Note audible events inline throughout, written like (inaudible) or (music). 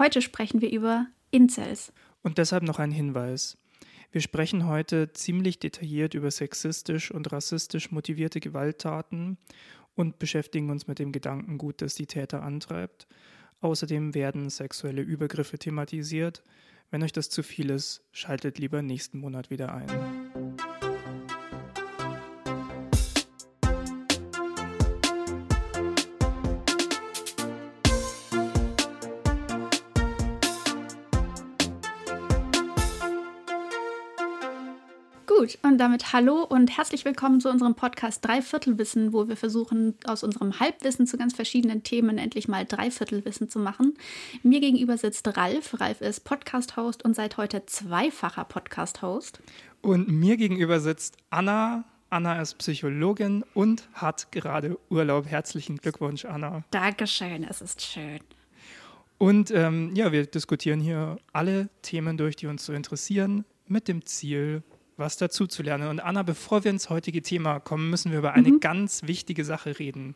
Heute sprechen wir über Incels. Und deshalb noch ein Hinweis. Wir sprechen heute ziemlich detailliert über sexistisch und rassistisch motivierte Gewalttaten und beschäftigen uns mit dem Gedankengut, das die Täter antreibt. Außerdem werden sexuelle Übergriffe thematisiert. Wenn euch das zu viel ist, schaltet lieber nächsten Monat wieder ein. Gut, und damit hallo und herzlich willkommen zu unserem Podcast Dreiviertelwissen, wo wir versuchen, aus unserem Halbwissen zu ganz verschiedenen Themen endlich mal Dreiviertelwissen zu machen. Mir gegenüber sitzt Ralf. Ralf ist Podcast-Host und seit heute zweifacher Podcast-Host. Und mir gegenüber sitzt Anna. Anna ist Psychologin und hat gerade Urlaub. Herzlichen Glückwunsch, Anna. Dankeschön, es ist schön. Und ähm, ja, wir diskutieren hier alle Themen durch, die uns so interessieren, mit dem Ziel, was dazu zu lernen. Und Anna, bevor wir ins heutige Thema kommen, müssen wir über eine mhm. ganz wichtige Sache reden.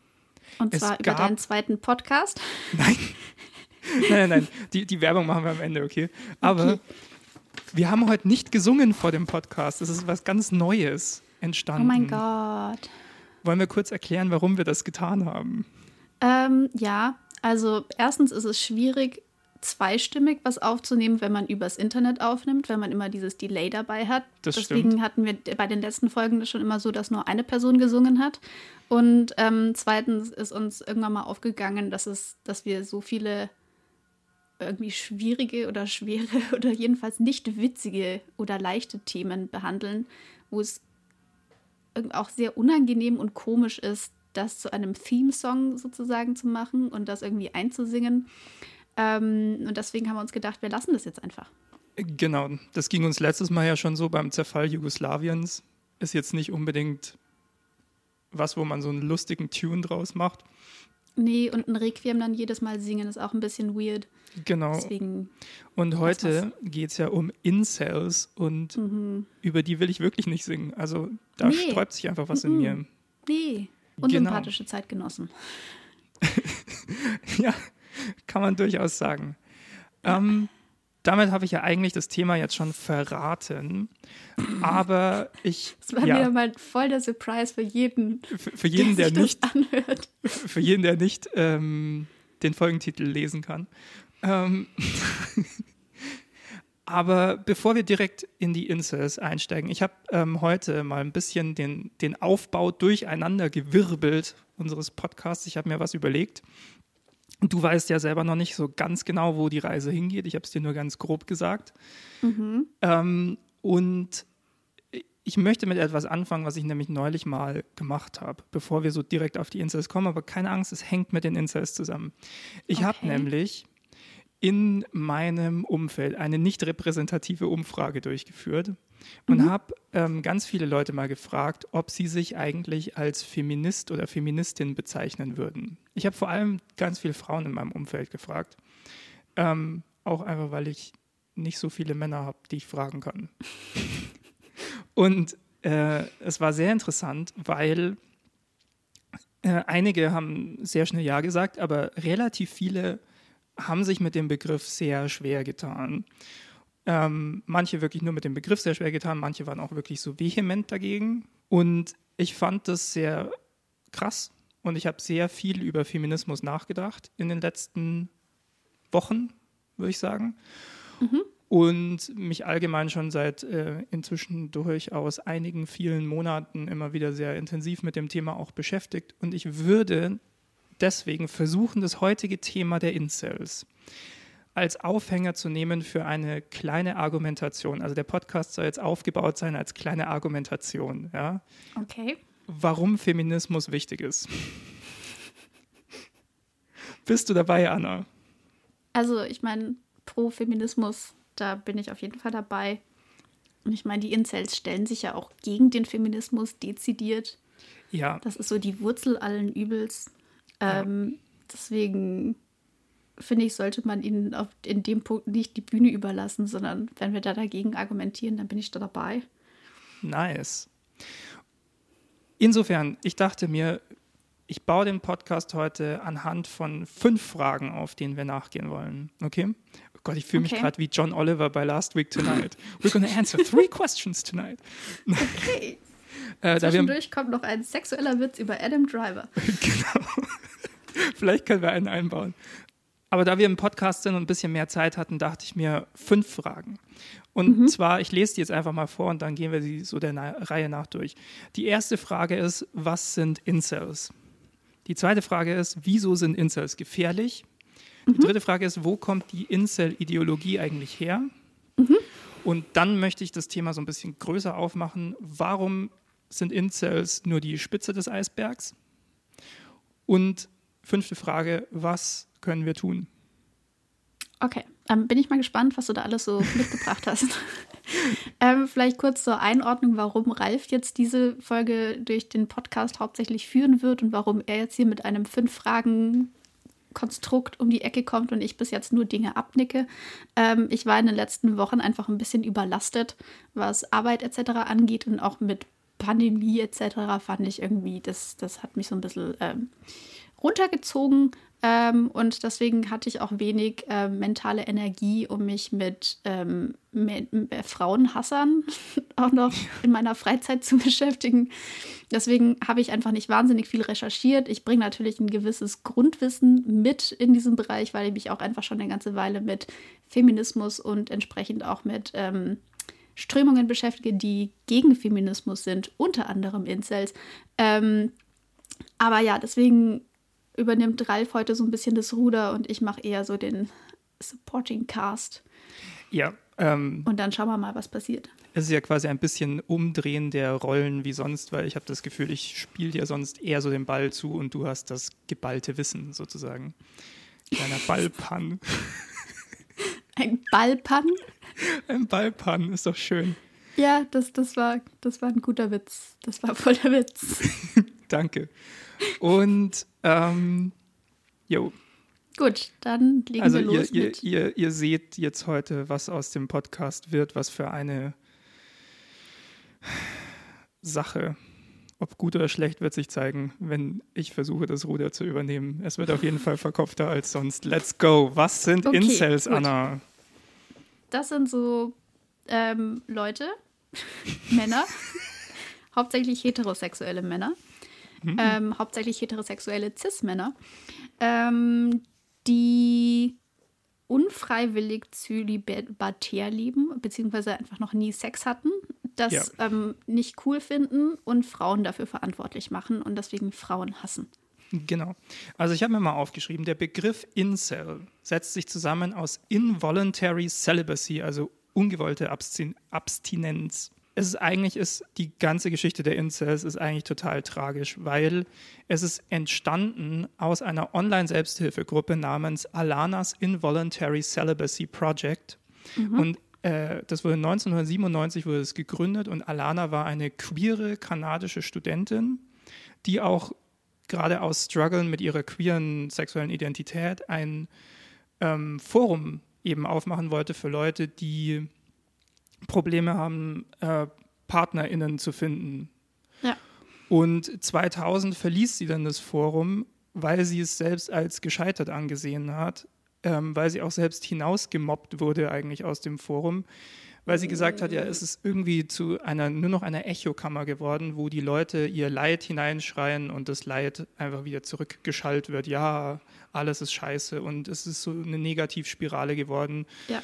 Und es zwar über deinen zweiten Podcast? (laughs) Nein. nein, nein, nein. Die, die Werbung machen wir am Ende, okay? Aber okay. wir haben heute nicht gesungen vor dem Podcast. Das ist was ganz Neues entstanden. Oh mein Gott. Wollen wir kurz erklären, warum wir das getan haben? Ähm, ja, also erstens ist es schwierig, zweistimmig was aufzunehmen, wenn man übers Internet aufnimmt, wenn man immer dieses Delay dabei hat. Das Deswegen stimmt. hatten wir bei den letzten Folgen das schon immer so, dass nur eine Person gesungen hat. Und ähm, zweitens ist uns irgendwann mal aufgegangen, dass es, dass wir so viele irgendwie schwierige oder schwere (laughs) oder jedenfalls nicht witzige oder leichte Themen behandeln, wo es auch sehr unangenehm und komisch ist, das zu einem Theme-Song sozusagen zu machen und das irgendwie einzusingen. Ähm, und deswegen haben wir uns gedacht, wir lassen das jetzt einfach. Genau, das ging uns letztes Mal ja schon so beim Zerfall Jugoslawiens. Ist jetzt nicht unbedingt was, wo man so einen lustigen Tune draus macht. Nee, und ein Requiem dann jedes Mal singen ist auch ein bisschen weird. Genau. Deswegen und heute geht es ja um Incels und mhm. über die will ich wirklich nicht singen. Also da nee. sträubt sich einfach was mhm. in mir. Nee, unsympathische genau. Zeitgenossen. (laughs) ja, (laughs) kann man durchaus sagen. Ähm, damit habe ich ja eigentlich das Thema jetzt schon verraten. Aber ich. Das war ja, wieder mal voll der Surprise für jeden. Für, für jeden, der, der nicht. Anhört. (laughs) Für jeden, der nicht ähm, den Folgentitel lesen kann. Ähm, (laughs) aber bevor wir direkt in die Incels einsteigen, ich habe ähm, heute mal ein bisschen den, den Aufbau durcheinander gewirbelt unseres Podcasts. Ich habe mir was überlegt. Du weißt ja selber noch nicht so ganz genau, wo die Reise hingeht. Ich habe es dir nur ganz grob gesagt. Mhm. Ähm, und ich möchte mit etwas anfangen, was ich nämlich neulich mal gemacht habe, bevor wir so direkt auf die Incels kommen. Aber keine Angst, es hängt mit den Incels zusammen. Ich okay. habe nämlich in meinem Umfeld eine nicht repräsentative Umfrage durchgeführt und mhm. habe ähm, ganz viele Leute mal gefragt, ob sie sich eigentlich als Feminist oder Feministin bezeichnen würden. Ich habe vor allem ganz viele Frauen in meinem Umfeld gefragt. Ähm, auch einfach, weil ich nicht so viele Männer habe, die ich fragen kann. (laughs) und äh, es war sehr interessant, weil äh, einige haben sehr schnell Ja gesagt, aber relativ viele haben sich mit dem Begriff sehr schwer getan. Ähm, manche wirklich nur mit dem Begriff sehr schwer getan, manche waren auch wirklich so vehement dagegen. Und ich fand das sehr krass und ich habe sehr viel über Feminismus nachgedacht in den letzten Wochen, würde ich sagen. Mhm. Und mich allgemein schon seit äh, inzwischen durchaus einigen vielen Monaten immer wieder sehr intensiv mit dem Thema auch beschäftigt. Und ich würde deswegen versuchen, das heutige Thema der Incels als Aufhänger zu nehmen für eine kleine Argumentation. Also der Podcast soll jetzt aufgebaut sein als kleine Argumentation. Ja? Okay. Warum Feminismus wichtig ist. (laughs) Bist du dabei, Anna? Also ich meine, pro Feminismus, da bin ich auf jeden Fall dabei. Und ich meine, die Incels stellen sich ja auch gegen den Feminismus dezidiert. Ja. Das ist so die Wurzel allen Übels. Ähm, ja. Deswegen finde ich, sollte man ihnen auf, in dem Punkt nicht die Bühne überlassen, sondern wenn wir da dagegen argumentieren, dann bin ich da dabei. Nice. Insofern, ich dachte mir, ich baue den Podcast heute anhand von fünf Fragen auf, denen wir nachgehen wollen. Okay? Oh Gott, ich fühle mich Okay. gerade wie John Oliver bei Last Week Tonight. (laughs) We're gonna answer three questions tonight. Okay. (laughs) Äh, Zwischendurch kommt noch ein sexueller Witz über Adam Driver. (laughs) genau. Vielleicht können wir einen einbauen. Aber da wir im Podcast sind und ein bisschen mehr Zeit hatten, dachte ich mir fünf Fragen. Und zwar, ich lese die jetzt einfach mal vor und dann gehen wir die so der Na Reihe nach durch. Die erste Frage ist, was sind Incels? Die zweite Frage ist, wieso sind Incels gefährlich? Die dritte Frage ist, wo kommt die Incel-Ideologie eigentlich her? Und dann möchte ich das Thema so ein bisschen größer aufmachen. Warum sind Incels nur die Spitze des Eisbergs? Und fünfte Frage, was können wir tun? Okay, ähm, bin ich mal gespannt, was du da alles so (laughs) mitgebracht hast. (laughs) ähm, vielleicht kurz zur Einordnung, warum Ralf jetzt diese Folge durch den Podcast hauptsächlich führen wird und warum er jetzt hier mit einem Fünf-Fragen-Konstrukt um die Ecke kommt und ich bis jetzt nur Dinge abnicke. Ähm, ich war in den letzten Wochen einfach ein bisschen überlastet, was Arbeit etc. angeht und auch mit Pandemie etc. fand ich irgendwie, das, das hat mich so ein bisschen ähm, runtergezogen. Ähm, und deswegen hatte ich auch wenig äh, mentale Energie, um mich mit ähm, äh, Frauenhassern (laughs) auch noch in meiner Freizeit zu (laughs) beschäftigen. Deswegen habe ich einfach nicht wahnsinnig viel recherchiert. Ich bringe natürlich ein gewisses Grundwissen mit in diesem Bereich, weil ich mich auch einfach schon eine ganze Weile mit Feminismus und entsprechend auch mit ähm, Strömungen beschäftige, die gegen Feminismus sind, unter anderem Incels. Ähm, aber ja, deswegen übernimmt Ralf heute so ein bisschen das Ruder und ich mache eher so den Supporting Cast. Ja, ähm, Und dann schauen wir mal, was passiert. es ist ja quasi ein bisschen Umdrehen der Rollen wie sonst, weil ich habe das Gefühl, ich spiele dir sonst eher so den Ball zu und du hast das geballte Wissen sozusagen. Kleiner (laughs) Ballpann. Ein Ballpann? Ein Ballpann ist doch schön. Ja, das, das, war, das war ein guter Witz. Das war voll der Witz. (laughs) Danke. Und ähm, jo, Gut, dann legen also wir ihr, los ihr, mit. ihr, ihr seht jetzt heute, was aus dem Podcast wird, was für eine Sache. Ob gut oder schlecht wird sich zeigen, wenn ich versuche, das Ruder zu übernehmen. Es wird auf jeden Fall verkopfter als sonst. Let's go. Was sind Okay, Incels, gut. Anna? Das sind so ähm, Leute, (laughs) Männer, (laughs) hauptsächlich heterosexuelle Männer, ähm, hauptsächlich heterosexuelle Cis-Männer, ähm, die unfreiwillig zölibatär leben, beziehungsweise einfach noch nie Sex hatten, das Ja. ähm, nicht cool finden und Frauen dafür verantwortlich machen und deswegen Frauen hassen. Genau. Also ich habe mir mal aufgeschrieben, der Begriff Incel setzt sich zusammen aus Involuntary Celibacy, also ungewollte Abstin Abstinenz. Es ist eigentlich ist die ganze Geschichte der Incels ist eigentlich total tragisch, weil es ist entstanden aus einer Online-Selbsthilfegruppe namens Alanas Involuntary Celibacy Project. Und äh, das wurde 1997 wurde es gegründet und Alana war eine queere kanadische Studentin, die auch gerade aus Struggeln mit ihrer queeren sexuellen Identität ein ähm, Forum eben aufmachen wollte für Leute, die Probleme haben, äh, PartnerInnen zu finden. Ja. Und 2000 verließ sie dann das Forum, weil sie es selbst als gescheitert angesehen hat, ähm, weil sie auch selbst hinausgemobbt wurde eigentlich aus dem Forum, weil sie gesagt hat, ja, es ist irgendwie zu einer nur noch einer Echokammer geworden, wo die Leute ihr Leid hineinschreien und das Leid einfach wieder zurückgeschallt wird. Ja, alles ist scheiße und es ist so eine Negativspirale geworden, Ja.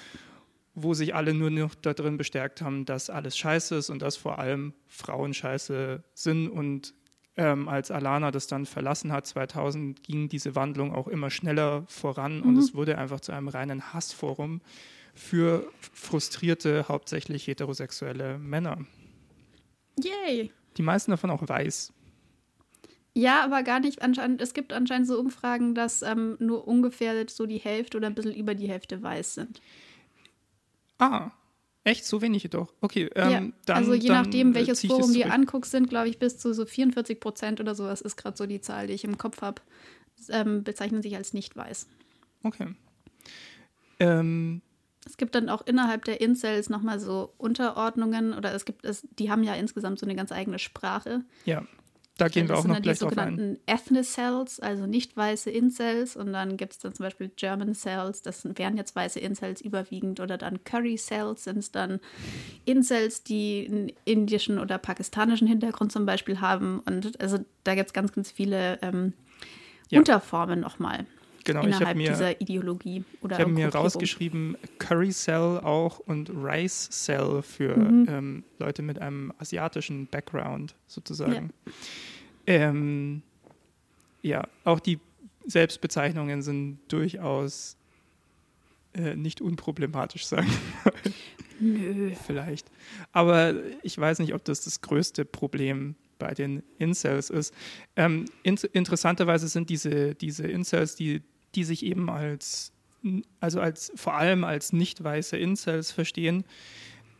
Wo sich alle nur noch darin bestärkt haben, dass alles scheiße ist und dass vor allem Frauen scheiße sind. Und ähm, als Alana das dann verlassen hat, 2000, ging diese Wandlung auch immer schneller voran und es wurde einfach zu einem reinen Hassforum für frustrierte, hauptsächlich heterosexuelle Männer. Yay! Die meisten davon auch weiß. Ja, aber gar nicht anscheinend. Es gibt anscheinend so Umfragen, dass ähm, nur ungefähr so die Hälfte oder ein bisschen über die Hälfte weiß sind. Ah, echt? So wenige doch. Okay, ähm, ja, dann. also je dann, nachdem, äh, welches Forum du anguckst, sind, glaube ich, bis zu so 44 Prozent oder sowas ist gerade so die Zahl, die ich im Kopf habe, ähm, bezeichnen sich als nicht weiß. Okay. Ähm, Es gibt dann auch innerhalb der Incels nochmal so Unterordnungen oder es gibt es, die haben ja insgesamt so eine ganz eigene Sprache. ja. Da gehen wir auch noch gleich drauf ein. Das sind die sogenannten Ethnicels, also nicht weiße Incels. Und dann gibt es dann zum Beispiel German Cells, das wären jetzt weiße Incels überwiegend. Oder dann Curry Cells sind es dann Incels, die einen indischen oder pakistanischen Hintergrund zum Beispiel haben. Und also da gibt es ganz, ganz viele ähm, ja. Unterformen nochmal. Genau, innerhalb ich mir, dieser Ideologie oder Ich habe mir rausgeschrieben Curry Cell auch und Rice Cell für mhm. ähm, Leute mit einem asiatischen Background sozusagen. Ja. Ähm, ja, auch die Selbstbezeichnungen sind durchaus äh, nicht unproblematisch, sagen wir Nö. Vielleicht. Aber ich weiß nicht, ob das das größte Problem bei den Incels ist. Ähm, in, interessanterweise sind diese, diese Incels, die, die sich eben als, also als vor allem als nicht weiße Incels verstehen,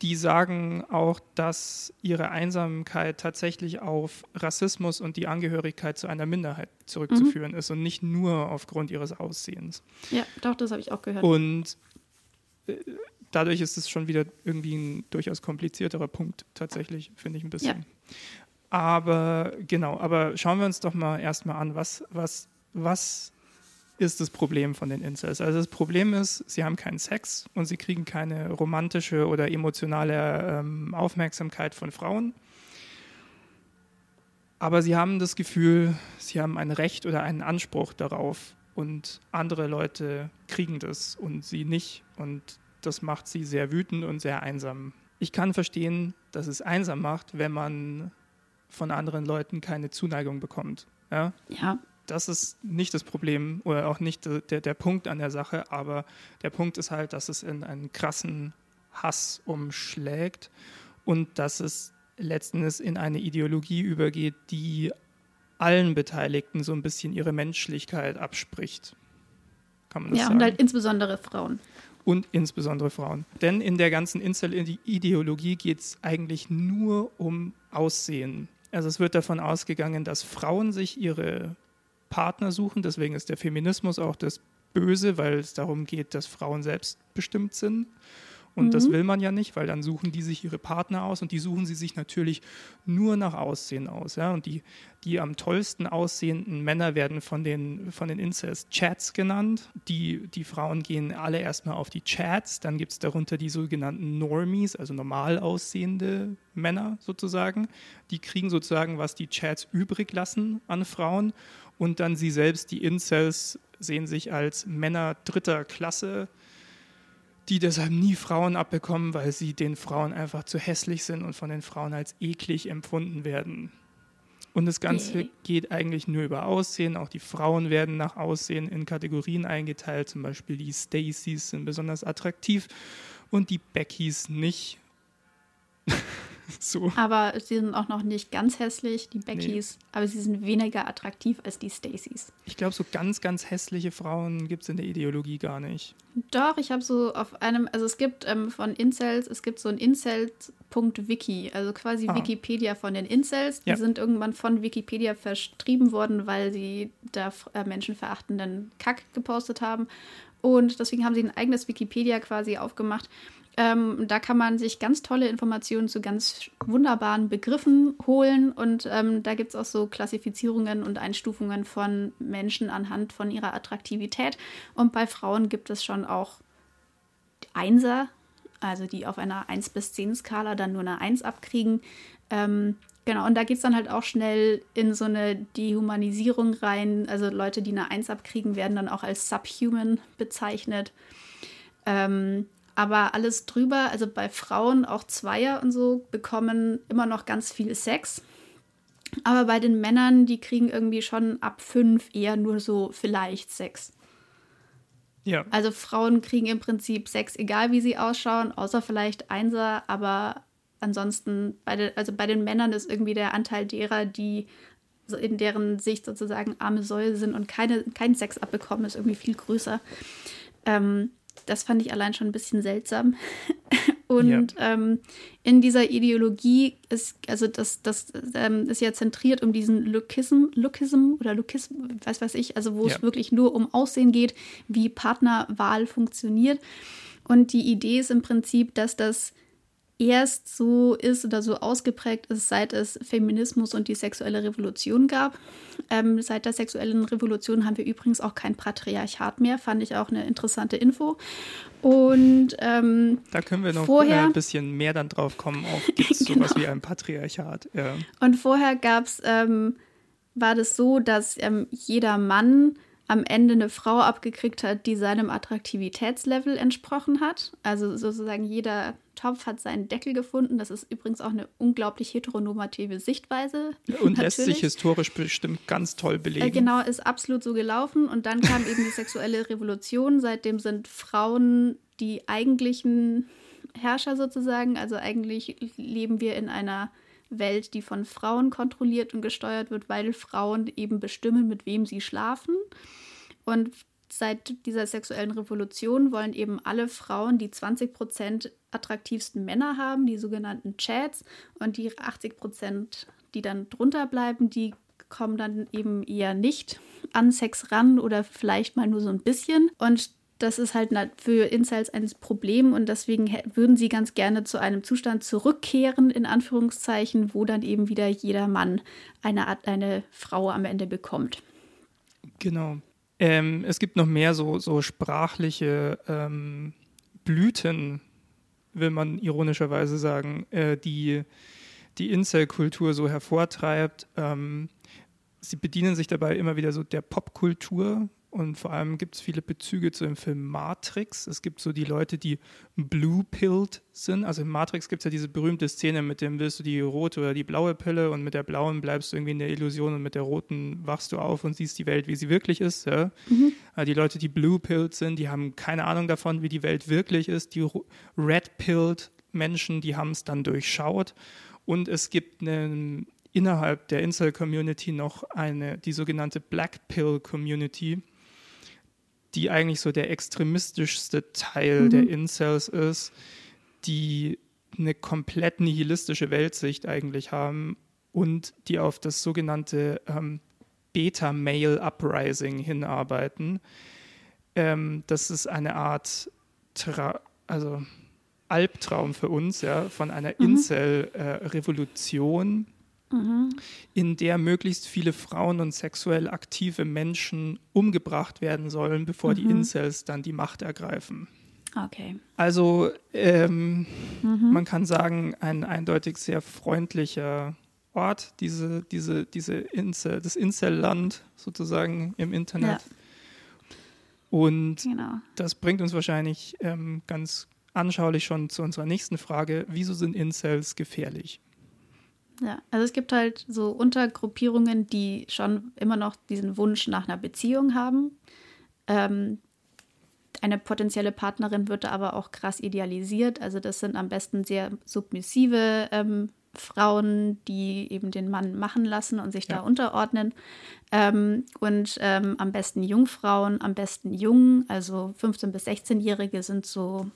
die sagen auch, dass ihre Einsamkeit tatsächlich auf Rassismus und die Angehörigkeit zu einer Minderheit zurückzuführen mhm. ist und nicht nur aufgrund ihres Aussehens. Ja, doch, das habe ich auch gehört. Und äh, dadurch ist es schon wieder irgendwie ein durchaus komplizierterer Punkt, tatsächlich, finde ich ein bisschen. Ja. Aber genau, aber schauen wir uns doch mal erstmal an, was, was, was ist das Problem von den Incels. Also das Problem ist, sie haben keinen Sex und sie kriegen keine romantische oder emotionale ähm, Aufmerksamkeit von Frauen. Aber sie haben das Gefühl, sie haben ein Recht oder einen Anspruch darauf und andere Leute kriegen das und sie nicht. Und das macht sie sehr wütend und sehr einsam. Ich kann verstehen, dass es einsam macht, wenn man von anderen Leuten keine Zuneigung bekommt. Ja. ja. Das ist nicht das Problem oder auch nicht der, der Punkt an der Sache, aber der Punkt ist halt, dass es in einen krassen Hass umschlägt und dass es letzten Endes in eine Ideologie übergeht, die allen Beteiligten so ein bisschen ihre Menschlichkeit abspricht. Kann man das ja, sagen? und halt insbesondere Frauen. Und insbesondere Frauen. Denn in der ganzen Incel-Ideologie geht es eigentlich nur um Aussehen. Also es wird davon ausgegangen, dass Frauen sich ihre Partner suchen. Deswegen ist der Feminismus auch das Böse, weil es darum geht, dass Frauen selbstbestimmt sind. Und mhm. das will man ja nicht, weil dann suchen die sich ihre Partner aus und die suchen sie sich natürlich nur nach Aussehen aus. Ja? Und die, die am tollsten aussehenden Männer werden von den, von den Incest-Chats genannt. Die, die Frauen gehen alle erstmal auf die Chats, dann gibt es darunter die sogenannten Normies, also normal aussehende Männer sozusagen. Die kriegen sozusagen, was die Chats übrig lassen an Frauen. Und dann sie selbst, die Incels, sehen sich als Männer dritter Klasse die deshalb nie Frauen abbekommen, weil sie den Frauen einfach zu hässlich sind und von den Frauen als eklig empfunden werden. Und das Ganze geht eigentlich nur über Aussehen. Auch die Frauen werden nach Aussehen in Kategorien eingeteilt. Zum Beispiel die Stacys sind besonders attraktiv und die Beckys nicht. (laughs) (laughs) so. Aber sie sind auch noch nicht ganz hässlich, die Beckys, nee. aber sie sind weniger attraktiv als die Stacys. Ich glaube, so ganz, ganz hässliche Frauen gibt es in der Ideologie gar nicht. Doch, ich habe so auf einem, also es gibt ähm, von Incels, es gibt so ein Incels.wiki, also quasi ah. Wikipedia von den Incels. Die ja. sind irgendwann von Wikipedia verstrieben worden, weil sie da äh, menschenverachtenden Kack gepostet haben. Und deswegen haben sie ein eigenes Wikipedia quasi aufgemacht. Ähm, da kann man sich ganz tolle Informationen zu ganz wunderbaren Begriffen holen und ähm, da gibt es auch so Klassifizierungen und Einstufungen von Menschen anhand von ihrer Attraktivität. Und bei Frauen gibt es schon auch Einser, also die auf einer 1 bis 10 Skala dann nur eine 1 abkriegen. Ähm, genau, und da geht es dann halt auch schnell in so eine Dehumanisierung rein. Also Leute, die eine 1 abkriegen, werden dann auch als Subhuman bezeichnet. Ähm, aber alles drüber, also bei Frauen auch Zweier und so, bekommen immer noch ganz viel Sex. Aber bei den Männern, die kriegen irgendwie schon ab fünf eher nur so vielleicht Sex. Ja. Also Frauen kriegen im Prinzip Sex, egal wie sie ausschauen, außer vielleicht Einser, aber ansonsten, bei den, also bei den Männern ist irgendwie der Anteil derer, die in deren Sicht sozusagen arme Säue sind und keine, keinen Sex abbekommen, ist irgendwie viel größer. Ähm, das fand ich allein schon ein bisschen seltsam. (laughs) Und ja. ähm, in dieser Ideologie ist, also das, das ähm, ist ja zentriert um diesen Lookism, Lookism oder Lookism, was weiß ich, also wo ja. es wirklich nur um Aussehen geht, wie Partnerwahl funktioniert. Und die Idee ist im Prinzip, dass das erst so ist oder so ausgeprägt ist, seit es Feminismus und die sexuelle Revolution gab. Ähm, seit der sexuellen Revolution haben wir übrigens auch kein Patriarchat mehr, fand ich auch eine interessante Info. Und ähm, da können wir noch vorher, äh, ein bisschen mehr dann drauf kommen. Auch (laughs) gibt es genau. sowas wie ein Patriarchat. Ja. Und vorher gab es, ähm, war das so, dass ähm, jeder Mann am Ende eine Frau abgekriegt hat, die seinem Attraktivitätslevel entsprochen hat. Also sozusagen jeder Topf hat seinen Deckel gefunden. Das ist übrigens auch eine unglaublich heteronormative Sichtweise. Und lässt sich historisch bestimmt ganz toll belegen. Äh, genau, ist absolut so gelaufen. Und dann kam eben die sexuelle Revolution. Seitdem sind Frauen die eigentlichen Herrscher sozusagen. Also eigentlich leben wir in einer Welt, die von Frauen kontrolliert und gesteuert wird, weil Frauen eben bestimmen, mit wem sie schlafen. Und seit dieser sexuellen Revolution wollen eben alle Frauen die 20 Prozent attraktivsten Männer haben, die sogenannten Chats, und die 80 Prozent, die dann drunter bleiben, die kommen dann eben eher nicht an Sex ran oder vielleicht mal nur so ein bisschen. Und das ist halt für Incels ein Problem und deswegen würden sie ganz gerne zu einem Zustand zurückkehren, in Anführungszeichen, wo dann eben wieder jeder Mann eine, eine Frau am Ende bekommt. Genau. Ähm, es gibt noch mehr so, so sprachliche ähm, Blüten, will man ironischerweise sagen, äh, die die Incel-Kultur so hervortreibt. Ähm, sie bedienen sich dabei immer wieder so der Popkultur, und vor allem gibt es viele Bezüge zu dem Film Matrix. Es gibt so die Leute, die blue-pilled sind. Also in Matrix gibt es ja diese berühmte Szene, mit dem willst du die rote oder die blaue Pille und mit der blauen bleibst du irgendwie in der Illusion und mit der roten wachst du auf und siehst die Welt, wie sie wirklich ist. Ja? Mhm. Also die Leute, die blue-pilled sind, die haben keine Ahnung davon, wie die Welt wirklich ist. Die red-pilled Menschen, die haben es dann durchschaut. Und es gibt einen innerhalb der Incel-Community noch eine, die sogenannte Black Pill Community die eigentlich so der extremistischste Teil mhm. der Incels ist, die eine komplett nihilistische Weltsicht eigentlich haben und die auf das sogenannte ähm, Beta-Male-Uprising hinarbeiten. Ähm, das ist eine Art Tra also Albtraum für uns, ja, von einer mhm. Incel-Revolution, mhm. in der möglichst viele Frauen und sexuell aktive Menschen umgebracht werden sollen, bevor mhm. die Incels dann die Macht ergreifen. Okay. Also ähm, mhm. man kann sagen, ein eindeutig sehr freundlicher Ort, diese, diese, diese Incel, das Incel-Land sozusagen im Internet. Ja. Und genau. das bringt uns wahrscheinlich ähm, ganz anschaulich schon zu unserer nächsten Frage. Wieso sind Incels gefährlich? Ja, also es gibt halt so Untergruppierungen, die schon immer noch diesen Wunsch nach einer Beziehung haben. Ähm, eine potenzielle Partnerin wird da aber auch krass idealisiert. Also das sind am besten sehr submissive ähm, Frauen, die eben den Mann machen lassen und sich ja. da unterordnen. Ähm, und ähm, am besten Jungfrauen, am besten Jungen, also 15- bis 16-Jährige sind so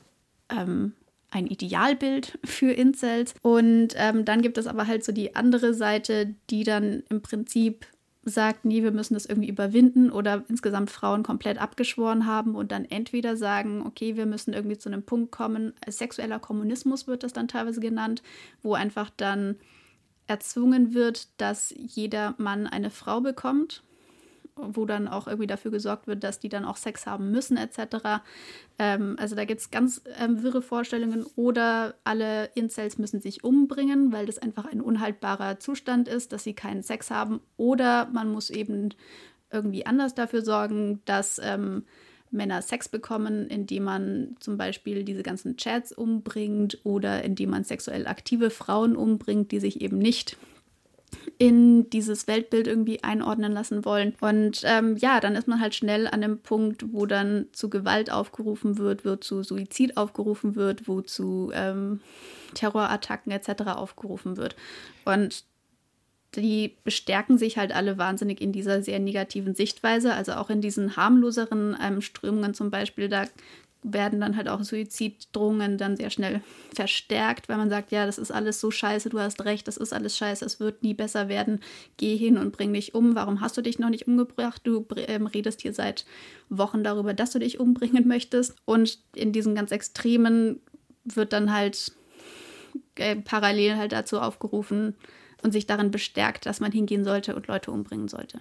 ähm, ein Idealbild für Incels. Und ähm, dann gibt es aber halt so die andere Seite, die dann im Prinzip sagt, nee, wir müssen das irgendwie überwinden oder insgesamt Frauen komplett abgeschworen haben und dann entweder sagen, okay, wir müssen irgendwie zu einem Punkt kommen, sexueller Kommunismus wird das dann teilweise genannt, wo einfach dann erzwungen wird, dass jeder Mann eine Frau bekommt wo dann auch irgendwie dafür gesorgt wird, dass die dann auch Sex haben müssen, etc. Ähm, also da gibt es ganz ähm, wirre Vorstellungen. Oder alle Incels müssen sich umbringen, weil das einfach ein unhaltbarer Zustand ist, dass sie keinen Sex haben. Oder man muss eben irgendwie anders dafür sorgen, dass ähm, Männer Sex bekommen, indem man zum Beispiel diese ganzen Chats umbringt oder indem man sexuell aktive Frauen umbringt, die sich eben nicht in dieses Weltbild irgendwie einordnen lassen wollen. Und ähm, ja, dann ist man halt schnell an dem Punkt, wo dann zu Gewalt aufgerufen wird, wo zu Suizid aufgerufen wird, wo zu ähm, Terrorattacken etc. aufgerufen wird. Und die bestärken sich halt alle wahnsinnig in dieser sehr negativen Sichtweise, also auch in diesen harmloseren ähm, Strömungen zum Beispiel. Da werden dann halt auch Suiziddrohungen dann sehr schnell verstärkt, weil man sagt, ja, das ist alles so scheiße, du hast recht, das ist alles scheiße, es wird nie besser werden, geh hin und bring dich um, warum hast du dich noch nicht umgebracht, du ähm, redest hier seit Wochen darüber, dass du dich umbringen möchtest. Und in diesen ganz extremen wird dann halt äh, parallel halt dazu aufgerufen und sich darin bestärkt, dass man hingehen sollte und Leute umbringen sollte.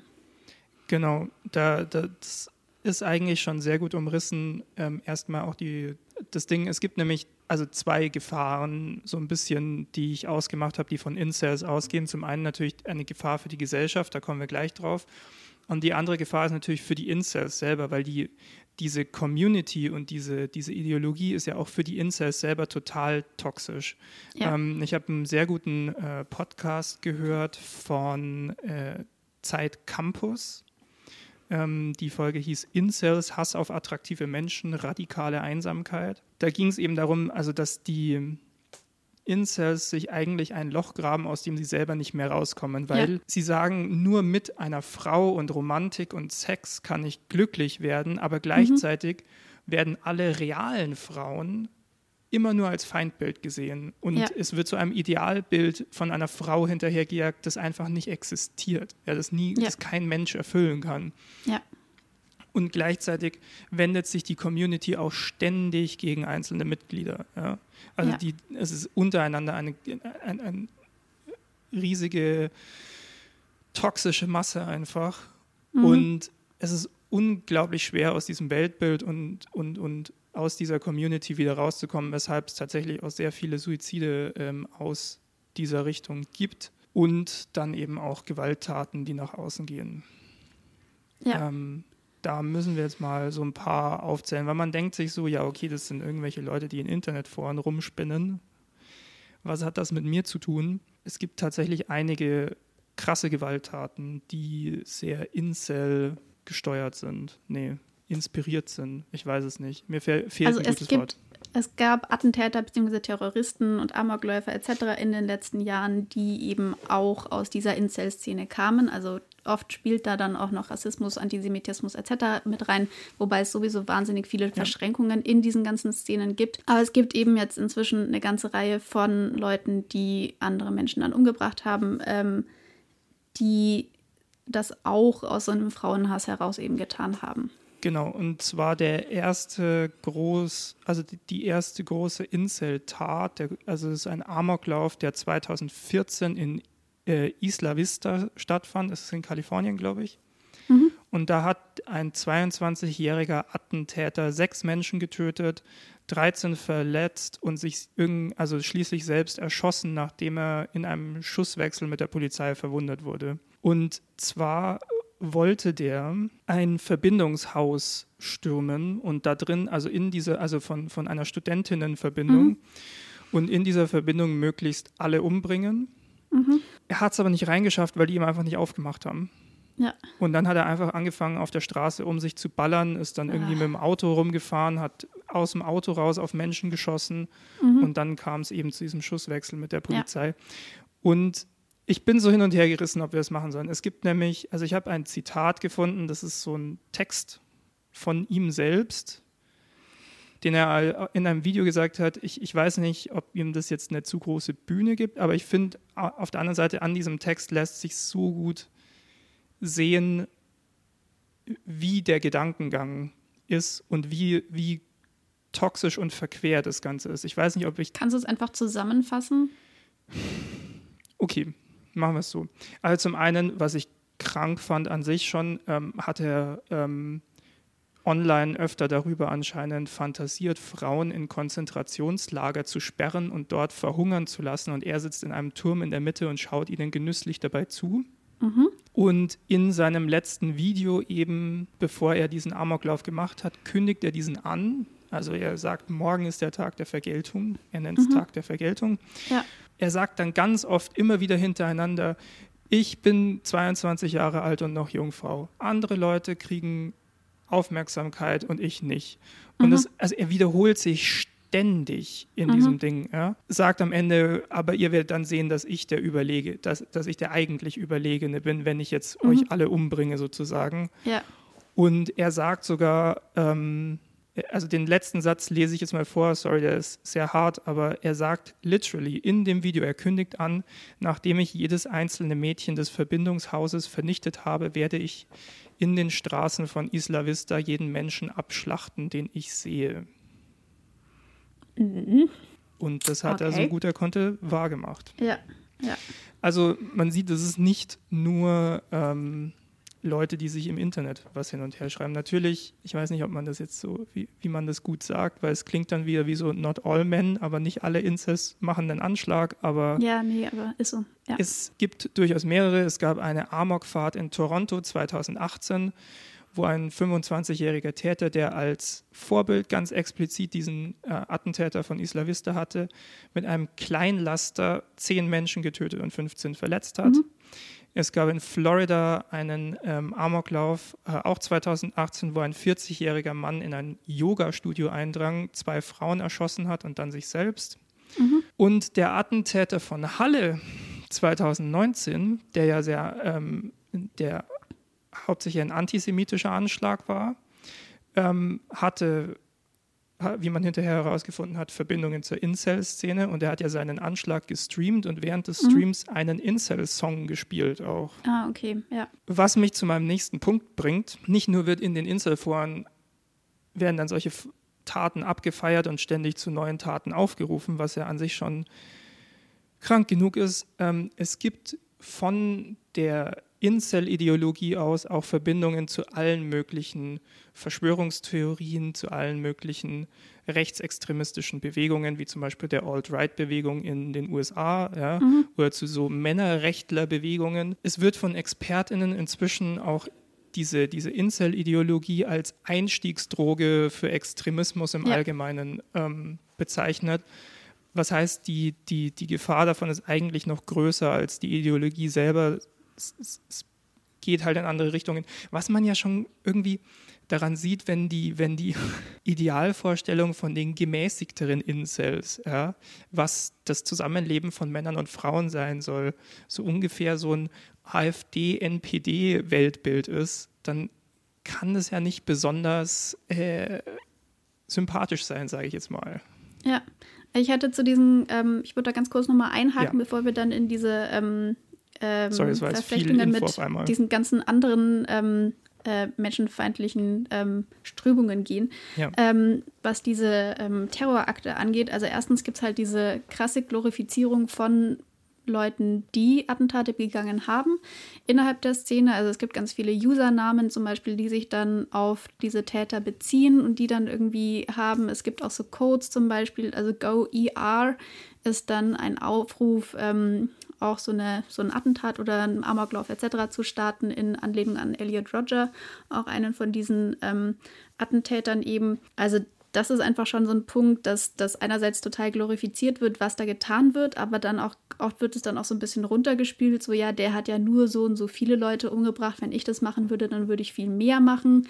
Genau, da, das ist eigentlich schon sehr gut umrissen. Ähm, erstmal auch die, das Ding, es gibt nämlich also zwei Gefahren, so ein bisschen, die ich ausgemacht habe, die von Incels ausgehen. Zum einen natürlich eine Gefahr für die Gesellschaft, da kommen wir gleich drauf. Und die andere Gefahr ist natürlich für die Incels selber, weil die, diese Community und diese, diese Ideologie ist ja auch für die Incels selber total toxisch. Ja. Ähm, ich habe einen sehr guten äh, Podcast gehört von äh, Zeit Campus. Ähm, die Folge hieß Incels, Hass auf attraktive Menschen, radikale Einsamkeit. Da ging es eben darum, also dass die Incels sich eigentlich ein Loch graben, aus dem sie selber nicht mehr rauskommen, weil ja. sie sagen, nur mit einer Frau und Romantik und Sex kann ich glücklich werden, aber gleichzeitig mhm. werden alle realen Frauen immer nur als Feindbild gesehen. Und ja. es wird zu einem Idealbild von einer Frau hinterhergejagt, das einfach nicht existiert, ja, das, nie, ja. das kein Mensch erfüllen kann. Ja. Und gleichzeitig wendet sich die Community auch ständig gegen einzelne Mitglieder. Ja. Also ja. die, es ist untereinander eine, eine, eine riesige toxische Masse einfach. Mhm. Und es ist unglaublich schwer, aus diesem Weltbild und, und, und aus dieser Community wieder rauszukommen, weshalb es tatsächlich auch sehr viele Suizide ähm, aus dieser Richtung gibt und dann eben auch Gewalttaten, die nach außen gehen. Ja. Ähm, da müssen wir jetzt mal so ein paar aufzählen, weil man denkt sich so, ja, okay, das sind irgendwelche Leute, die in Internetforen rumspinnen. Was hat das mit mir zu tun? Es gibt tatsächlich einige krasse Gewalttaten, die sehr Incel gesteuert sind. Nee, inspiriert sind. Ich weiß es nicht. Mir fe fehlt also ein gutes gibt, Wort. Es gab Attentäter bzw. Terroristen und Amokläufer etc. in den letzten Jahren, die eben auch aus dieser Incel-Szene kamen. Also oft spielt da dann auch noch Rassismus, Antisemitismus etc. mit rein, wobei es sowieso wahnsinnig viele Verschränkungen ja. in diesen ganzen Szenen gibt. Aber es gibt eben jetzt inzwischen eine ganze Reihe von Leuten, die andere Menschen dann umgebracht haben, ähm, die das auch aus so einem Frauenhass heraus eben getan haben. Genau, und zwar der erste groß, also die, erste große Incel-Tat, also es ist ein Amoklauf, der 2014 in äh, Isla Vista stattfand, das ist in Kalifornien, glaube ich. Mhm. Und da hat ein 22-jähriger Attentäter sechs Menschen getötet, 13 verletzt und sich also schließlich selbst erschossen, nachdem er in einem Schusswechsel mit der Polizei verwundet wurde. Und zwar wollte der ein Verbindungshaus stürmen und da drin, also in diese, also von, von einer Studentinnenverbindung mhm. und in dieser Verbindung möglichst alle umbringen. Mhm. Er hat es aber nicht reingeschafft, weil die ihm einfach nicht aufgemacht haben. Ja. Und dann hat er einfach angefangen, auf der Straße um sich zu ballern, ist dann irgendwie ah. mit dem Auto rumgefahren, hat aus dem Auto raus auf Menschen geschossen mhm. und dann kam es eben zu diesem Schusswechsel mit der Polizei. Ja. Und ich bin so hin und her gerissen, ob wir das machen sollen. Es gibt nämlich, also ich habe ein Zitat gefunden, das ist so ein Text von ihm selbst, den er in einem Video gesagt hat. Ich, ich weiß nicht, ob ihm das jetzt eine zu große Bühne gibt, aber ich finde, auf der anderen Seite an diesem Text lässt sich so gut sehen, wie der Gedankengang ist und wie, wie toxisch und verquer das Ganze ist. Ich weiß nicht, ob ich. Kannst du es einfach zusammenfassen? Okay, machen wir es so. Also zum einen, was ich krank fand an sich schon, ähm, hat er ähm, online öfter darüber anscheinend fantasiert, Frauen in Konzentrationslager zu sperren und dort verhungern zu lassen. Und er sitzt in einem Turm in der Mitte und schaut ihnen genüsslich dabei zu. Mhm. Und in seinem letzten Video, eben bevor er diesen Amoklauf gemacht hat, kündigt er diesen an. Also er sagt, morgen ist der Tag der Vergeltung. Er nennt es mhm. Tag der Vergeltung. Ja er sagt dann ganz oft immer wieder hintereinander, ich bin 22 Jahre alt und noch Jungfrau. Andere Leute kriegen Aufmerksamkeit und ich nicht. Und mhm. das, also er wiederholt sich ständig in mhm. diesem Ding. Ja? Sagt am Ende, aber ihr werdet dann sehen, dass ich der Überlege, dass, dass ich der eigentlich Überlegene bin, wenn ich jetzt mhm. euch alle umbringe sozusagen. Ja. Und er sagt sogar, ähm, also den letzten Satz lese ich jetzt mal vor, sorry, der ist sehr hart, aber er sagt literally in dem Video, er kündigt an, nachdem ich jedes einzelne Mädchen des Verbindungshauses vernichtet habe, werde ich in den Straßen von Isla Vista jeden Menschen abschlachten, den ich sehe. Mhm. Und das hat er Okay. so gut er konnte wahrgemacht. Ja, ja. Also man sieht, es ist nicht nur ähm, Leute, die sich im Internet was hin und her schreiben. Natürlich, ich weiß nicht, ob man das jetzt so, wie, wie man das gut sagt, weil es klingt dann wieder wie so not all men, aber nicht alle Incels machen einen Anschlag, aber Ja, nee, aber ist so. Ja. es gibt durchaus mehrere. Es gab eine Amokfahrt in Toronto 2018, wo ein 25-jähriger Täter, der als Vorbild ganz explizit diesen äh, Attentäter von Isla Vista hatte, mit einem Kleinlaster zehn Menschen getötet und 15 verletzt hat. Es gab in Florida einen ähm, Amoklauf, äh, auch 2018, wo ein 40-jähriger Mann in ein Yoga-Studio eindrang, zwei Frauen erschossen hat und dann sich selbst. Und der Attentäter von Halle 2019, der ja sehr, ähm, der hauptsächlich ein antisemitischer Anschlag war, ähm, hatte, ha- wie man hinterher herausgefunden hat, Verbindungen zur Incel-Szene und er hat ja seinen Anschlag gestreamt und während des Streams einen Incel-Song gespielt auch. Ah, okay, ja. Was mich zu meinem nächsten Punkt bringt, nicht nur wird in den Incel-Foren werden dann solche Taten abgefeiert und ständig zu neuen Taten aufgerufen, was ja an sich schon krank genug ist. Ähm, es gibt von der Incel-Ideologie aus auch Verbindungen zu allen möglichen Verschwörungstheorien, zu allen möglichen rechtsextremistischen Bewegungen, wie zum Beispiel der Alt-Right-Bewegung in den USA ja, oder zu so Männerrechtler-Bewegungen. Es wird von ExpertInnen inzwischen auch diese, diese Incel-Ideologie als Einstiegsdroge für Extremismus im Ja. Allgemeinen ähm, bezeichnet. Was heißt, die, die, die Gefahr davon ist eigentlich noch größer als die Ideologie selber. Es, es, es geht halt in andere Richtungen. Was man ja schon irgendwie daran sieht, wenn die, wenn die (laughs) Idealvorstellung von den gemäßigteren Incels, ja, was das Zusammenleben von Männern und Frauen sein soll, so ungefähr so ein AfD-NPD-Weltbild ist, dann kann das ja nicht besonders äh, sympathisch sein, sage ich jetzt mal. Ja, ich hatte zu diesen, ähm, ich würde da ganz kurz nochmal einhaken, Ja. bevor wir dann in diese ähm, ähm, Sorry, es war jetzt viel Verflechtungen Info mit auf einmal. diesen ganzen anderen ähm, äh, menschenfeindlichen ähm, Strömungen gehen. Ja. Ähm, was diese ähm, Terrorakte angeht, also erstens gibt es halt diese krasse Glorifizierung von Leuten, die Attentate begangen haben innerhalb der Szene. Also es gibt ganz viele Usernamen zum Beispiel, die sich dann auf diese Täter beziehen und die dann irgendwie haben. Es gibt auch so Codes zum Beispiel, also GoER ist dann ein Aufruf, ähm, auch so, eine, so ein Attentat oder einen Amoklauf etc. zu starten in Anlehnung an Elliot Roger, auch einen von diesen ähm, Attentätern eben. Also das ist einfach schon so ein Punkt, dass das einerseits total glorifiziert wird, was da getan wird, aber dann auch oft wird es dann auch so ein bisschen runtergespielt, so ja, der hat ja nur so und so viele Leute umgebracht, wenn ich das machen würde, dann würde ich viel mehr machen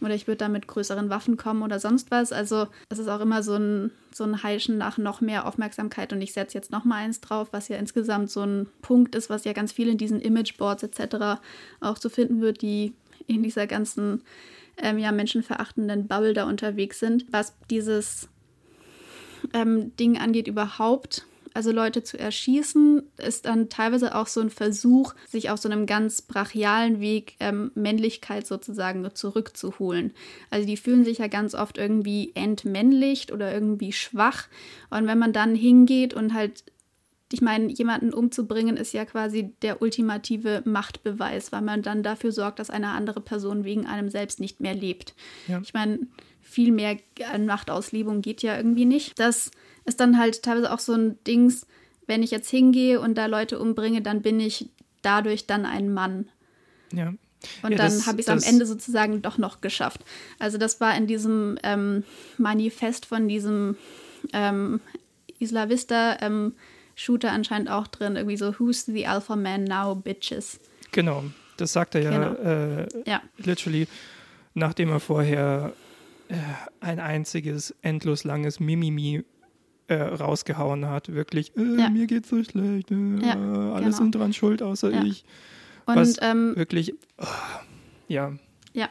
oder ich würde da mit größeren Waffen kommen oder sonst was. Also es ist auch immer so ein, so ein Heischen nach noch mehr Aufmerksamkeit und ich setze jetzt noch mal eins drauf, was ja insgesamt so ein Punkt ist, was ja ganz viel in diesen Imageboards etc. auch zu finden wird, die in dieser ganzen ähm, ja, menschenverachtenden Bubble da unterwegs sind, was dieses ähm, Ding angeht überhaupt. Also Leute zu erschießen, ist dann teilweise auch so ein Versuch, sich auf so einem ganz brachialen Weg ähm, Männlichkeit sozusagen zurückzuholen. Also die fühlen sich ja ganz oft irgendwie entmännlicht oder irgendwie schwach. Und wenn man dann hingeht und halt ich meine, jemanden umzubringen ist ja quasi der ultimative Machtbeweis, weil man dann dafür sorgt, dass eine andere Person wegen einem selbst nicht mehr lebt. Ja. Ich meine, viel mehr an Machtausliebung geht ja irgendwie nicht. Das ist dann halt teilweise auch so ein Dings, wenn ich jetzt hingehe und da Leute umbringe, dann bin ich dadurch dann ein Mann. Ja. Und Ja, dann habe ich es am Ende sozusagen doch noch geschafft. Also das war in diesem ähm, Manifest von diesem ähm, Isla Vista ähm, Shooter anscheinend auch drin. Irgendwie so, who's the alpha man now, bitches? Genau, das sagt er ja Genau. äh, Ja, literally, nachdem er vorher äh, ein einziges endlos langes Mimimi äh, rausgehauen hat. Wirklich, äh, Ja. mir geht's so schlecht, äh, Ja, alle genau. sind dran schuld, außer ich. und ähm, wirklich, oh, ja, Ja,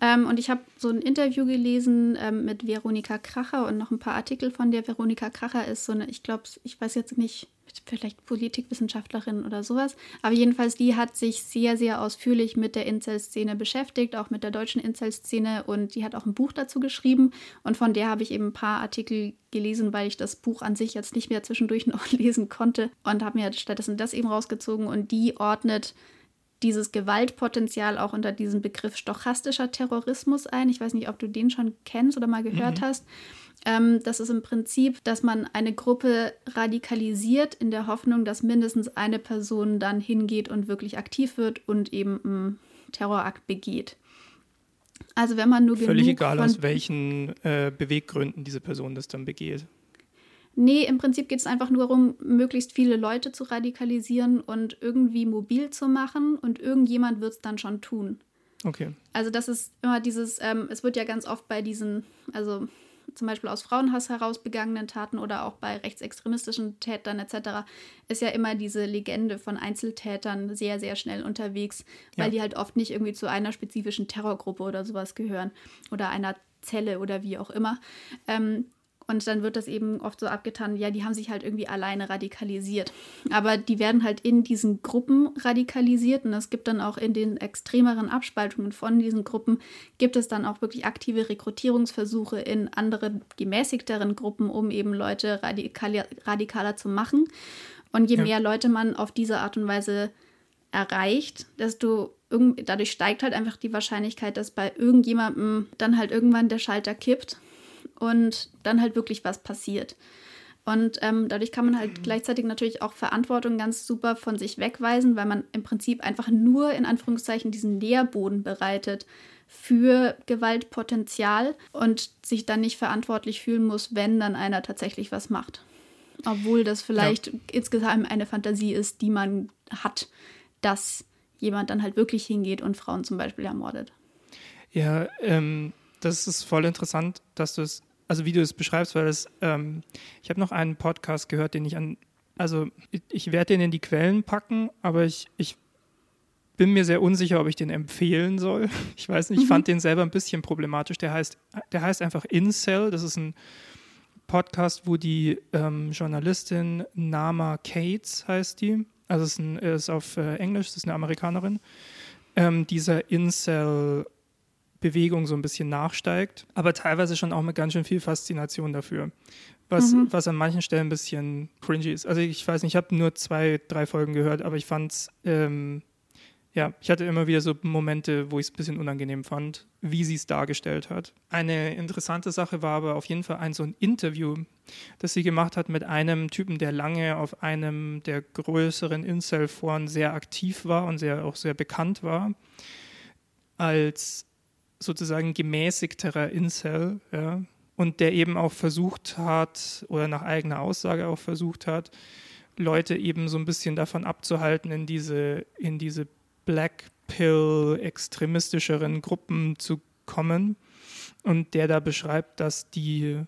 ähm, und ich habe so ein Interview gelesen ähm, mit Veronika Kracher und noch ein paar Artikel von der. Veronika Kracher ist so eine, ich glaube, ich weiß jetzt nicht, vielleicht Politikwissenschaftlerin oder sowas. Aber jedenfalls, die hat sich sehr, sehr ausführlich mit der Incel-Szene beschäftigt, auch mit der deutschen Incel-Szene. Und die hat auch ein Buch dazu geschrieben. Und von der habe ich eben ein paar Artikel gelesen, weil ich das Buch an sich jetzt nicht mehr zwischendurch (laughs) noch lesen konnte. Und habe mir stattdessen das eben rausgezogen. Und die ordnet dieses Gewaltpotenzial auch unter diesen Begriff stochastischer Terrorismus ein. Ich weiß nicht, ob du den schon kennst oder mal gehört mhm. hast. Ähm, das ist im Prinzip, dass man eine Gruppe radikalisiert in der Hoffnung, dass mindestens eine Person dann hingeht und wirklich aktiv wird und eben einen Terrorakt begeht. Also wenn man nur Völlig egal, aus welchen äh, Beweggründen diese Person das dann begeht. Nee, im Prinzip geht es einfach nur darum, möglichst viele Leute zu radikalisieren und irgendwie mobil zu machen und irgendjemand wird es dann schon tun. Okay. Also das ist immer dieses, ähm, es wird ja ganz oft bei diesen, also zum Beispiel aus Frauenhass heraus begangenen Taten oder auch bei rechtsextremistischen Tätern etc., ist ja immer diese Legende von Einzeltätern sehr, sehr schnell unterwegs, weil ja. die halt oft nicht irgendwie zu einer spezifischen Terrorgruppe oder sowas gehören oder einer Zelle oder wie auch immer. Ähm, und dann wird das eben oft so abgetan, ja, die haben sich halt irgendwie alleine radikalisiert. Aber die werden halt in diesen Gruppen radikalisiert und es gibt dann auch in den extremeren Abspaltungen von diesen Gruppen, gibt es dann auch wirklich aktive Rekrutierungsversuche in andere gemäßigteren Gruppen, um eben Leute radikal radikaler zu machen. Und je ja. mehr Leute man auf diese Art und Weise erreicht, desto dadurch steigt halt einfach die Wahrscheinlichkeit, dass bei irgendjemandem dann halt irgendwann der Schalter kippt und dann halt wirklich was passiert. Und ähm, dadurch kann man halt mhm. gleichzeitig natürlich auch Verantwortung ganz super von sich wegweisen, weil man im Prinzip einfach nur in Anführungszeichen diesen Nährboden bereitet für Gewaltpotenzial und sich dann nicht verantwortlich fühlen muss, wenn dann einer tatsächlich was macht. Obwohl das vielleicht ja. insgesamt eine Fantasie ist, die man hat, dass jemand dann halt wirklich hingeht und Frauen zum Beispiel ermordet. Ja, ähm, das ist voll interessant, dass du es, also wie du es beschreibst, weil es, ähm, ich habe noch einen Podcast gehört, den ich an, also ich, ich werde den in die Quellen packen, aber ich, ich bin mir sehr unsicher, ob ich den empfehlen soll. (laughs) Ich weiß nicht, ich fand mhm. den selber ein bisschen problematisch. Der heißt, der heißt einfach Incel. Das ist ein Podcast, wo die ähm, Journalistin Nama Cates heißt die. Also es ist, ein, ist auf äh, Englisch, das ist eine Amerikanerin. Ähm, dieser Incel Bewegung so ein bisschen nachsteigt, aber teilweise schon auch mit ganz schön viel Faszination dafür. Was, mhm. was an manchen Stellen ein bisschen cringy ist. Also ich weiß nicht, ich habe nur zwei, drei Folgen gehört, aber ich fand es, ähm, ja, ich hatte immer wieder so Momente, wo ich es ein bisschen unangenehm fand, wie sie es dargestellt hat. Eine interessante Sache war aber auf jeden Fall ein so ein Interview, das sie gemacht hat mit einem Typen, der lange auf einem der größeren Incel-Foren sehr aktiv war und sehr auch sehr bekannt war als sozusagen gemäßigterer Incel, ja, und der eben auch versucht hat, oder nach eigener Aussage auch versucht hat, Leute eben so ein bisschen davon abzuhalten, in diese, in diese Black Pill extremistischeren Gruppen zu kommen. Und der da beschreibt, dass die,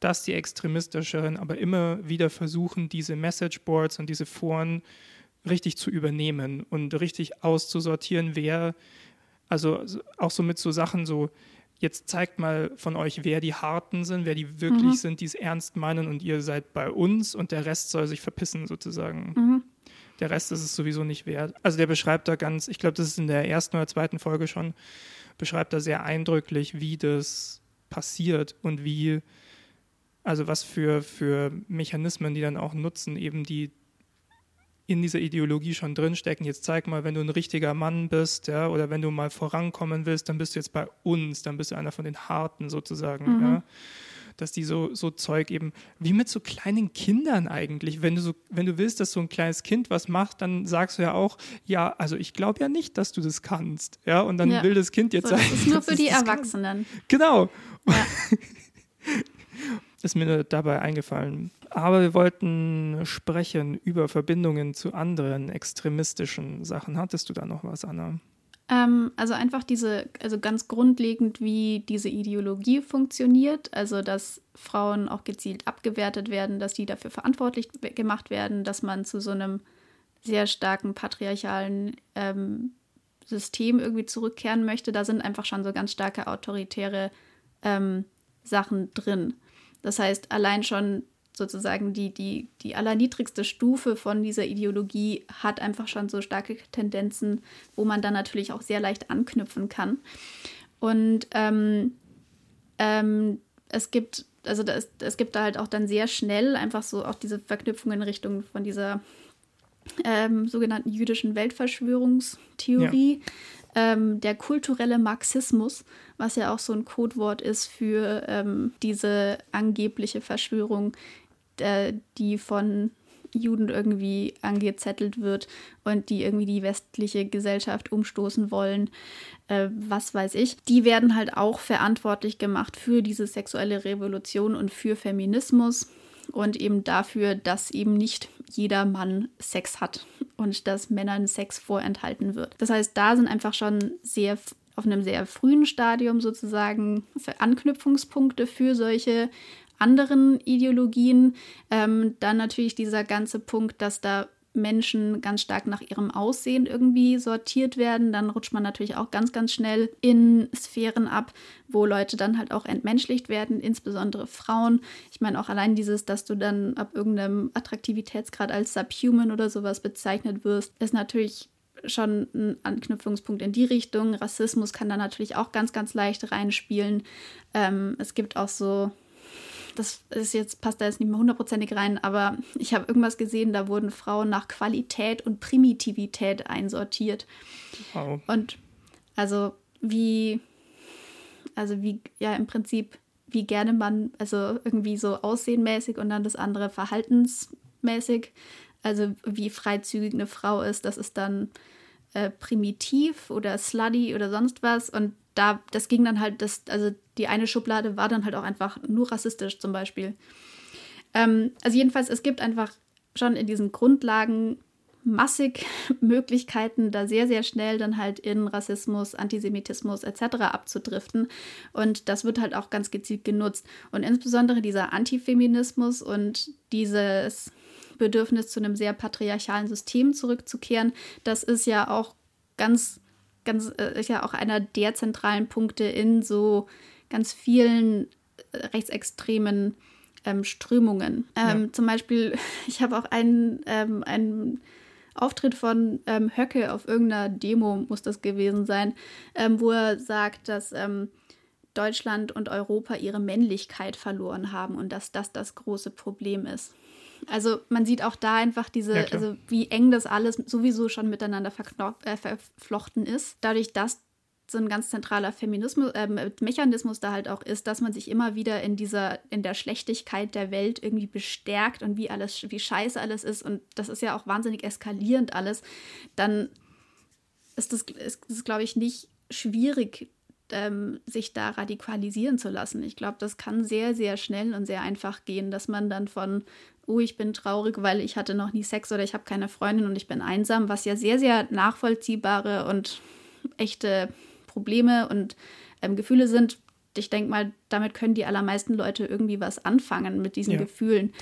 dass die extremistischeren aber immer wieder versuchen, diese Messageboards und diese Foren richtig zu übernehmen und richtig auszusortieren, wer also auch so mit so Sachen so, jetzt zeigt mal von euch, wer die Harten sind, wer die wirklich mhm. sind, die es ernst meinen und ihr seid bei uns und der Rest soll sich verpissen sozusagen. Mhm. Der Rest ist es sowieso nicht wert. Also der beschreibt da ganz, ich glaube, das ist in der ersten oder zweiten Folge schon, beschreibt da sehr eindrücklich, wie das passiert und wie, also was für, für Mechanismen die dann auch nutzen, eben die in dieser Ideologie schon drinstecken. Jetzt zeig mal, wenn du ein richtiger Mann bist, ja, oder wenn du mal vorankommen willst, dann bist du jetzt bei uns, dann bist du einer von den Harten sozusagen, mhm. ja. Dass die so, so Zeug eben, wie mit so kleinen Kindern eigentlich. Wenn du so, wenn du willst, dass so ein kleines Kind was macht, dann sagst du ja auch, ja, also ich glaube ja nicht, dass du das kannst. Ja, und dann ja. will das Kind jetzt so, Das (laughs) ist nur für die Erwachsenen. Kann. Genau. Ja. (laughs) ist mir dabei eingefallen. Aber wir wollten sprechen über Verbindungen zu anderen extremistischen Sachen. Hattest du da noch was, Anna? Ähm, also einfach diese, also ganz grundlegend, wie diese Ideologie funktioniert, also dass Frauen auch gezielt abgewertet werden, dass die dafür verantwortlich gemacht werden, dass man zu so einem sehr starken patriarchalen ähm, System irgendwie zurückkehren möchte. Da sind einfach schon so ganz starke autoritäre ähm, Sachen drin. Das heißt, allein schon sozusagen die, die, die allerniedrigste Stufe von dieser Ideologie hat einfach schon so starke Tendenzen, wo man dann natürlich auch sehr leicht anknüpfen kann. Und ähm, ähm, es gibt, also das, es gibt da halt auch dann sehr schnell einfach so auch diese Verknüpfung in Richtung von dieser ähm, sogenannten jüdischen Weltverschwörungstheorie. Ähm, der kulturelle Marxismus, was ja auch so ein Codewort ist für ähm, diese angebliche Verschwörung, äh, die von Juden irgendwie angezettelt wird und die irgendwie die westliche Gesellschaft umstoßen wollen, äh, was weiß ich, die werden halt auch verantwortlich gemacht für diese sexuelle Revolution und für Feminismus und eben dafür, dass eben nicht jeder Mann Sex hat und dass Männern Sex vorenthalten wird. Das heißt, da sind einfach schon sehr auf einem sehr frühen Stadium sozusagen Anknüpfungspunkte für solche anderen Ideologien. Ähm, dann natürlich dieser ganze Punkt, dass da Menschen ganz stark nach ihrem Aussehen irgendwie sortiert werden, dann rutscht man natürlich auch ganz, ganz schnell in Sphären ab, wo Leute dann halt auch entmenschlicht werden, insbesondere Frauen. Ich meine auch allein dieses, dass du dann ab irgendeinem Attraktivitätsgrad als subhuman oder sowas bezeichnet wirst, ist natürlich schon ein Anknüpfungspunkt in die Richtung. Rassismus kann da natürlich auch ganz, ganz leicht reinspielen. Ähm, es gibt auch so das ist jetzt, passt da jetzt nicht mehr hundertprozentig rein, aber ich habe irgendwas gesehen, da wurden Frauen nach Qualität und Primitivität einsortiert. Wow. Und also wie, also wie, ja, im Prinzip, wie gerne man, also irgendwie so aussehenmäßig und dann das andere verhaltensmäßig, also wie freizügig eine Frau ist, das ist dann äh, primitiv oder slutty oder sonst was und da, das ging dann halt, das, also die eine Schublade war dann halt auch einfach nur rassistisch zum Beispiel. Ähm, also jedenfalls, es gibt einfach schon in diesen Grundlagen massig (laughs) Möglichkeiten, da sehr, sehr schnell dann halt in Rassismus, Antisemitismus etc. abzudriften. Und das wird halt auch ganz gezielt genutzt. Und insbesondere dieser Antifeminismus und dieses Bedürfnis zu einem sehr patriarchalen System zurückzukehren, das ist ja auch ganz ganz, äh, ist ja auch einer der zentralen Punkte in so ganz vielen äh, rechtsextremen ähm, Strömungen. Ähm, ja. Zum Beispiel, (laughs) ich habe auch einen, ähm, einen Auftritt von ähm, Höcke auf irgendeiner Demo, muss das gewesen sein, ähm, wo er sagt, dass ähm, Deutschland und Europa ihre Männlichkeit verloren haben und dass das das große Problem ist. Also man sieht auch da einfach diese, ja, also wie eng das alles sowieso schon miteinander äh, verflochten ist. Dadurch, dass so ein ganz zentraler Feminismus, äh, Mechanismus da halt auch ist, dass man sich immer wieder in dieser, in der Schlechtigkeit der Welt irgendwie bestärkt und wie alles, wie scheiße alles ist. Und das ist ja auch wahnsinnig eskalierend alles, dann ist das, ist das glaube ich, nicht schwierig, ähm, sich da radikalisieren zu lassen. Ich glaube, das kann sehr, sehr schnell und sehr einfach gehen, dass man dann von oh, ich bin traurig, weil ich hatte noch nie Sex oder ich habe keine Freundin und ich bin einsam, was ja sehr, sehr nachvollziehbare und echte Probleme und ähm, Gefühle sind. Ich denke mal, damit können die allermeisten Leute irgendwie was anfangen mit diesen ja. Gefühlen.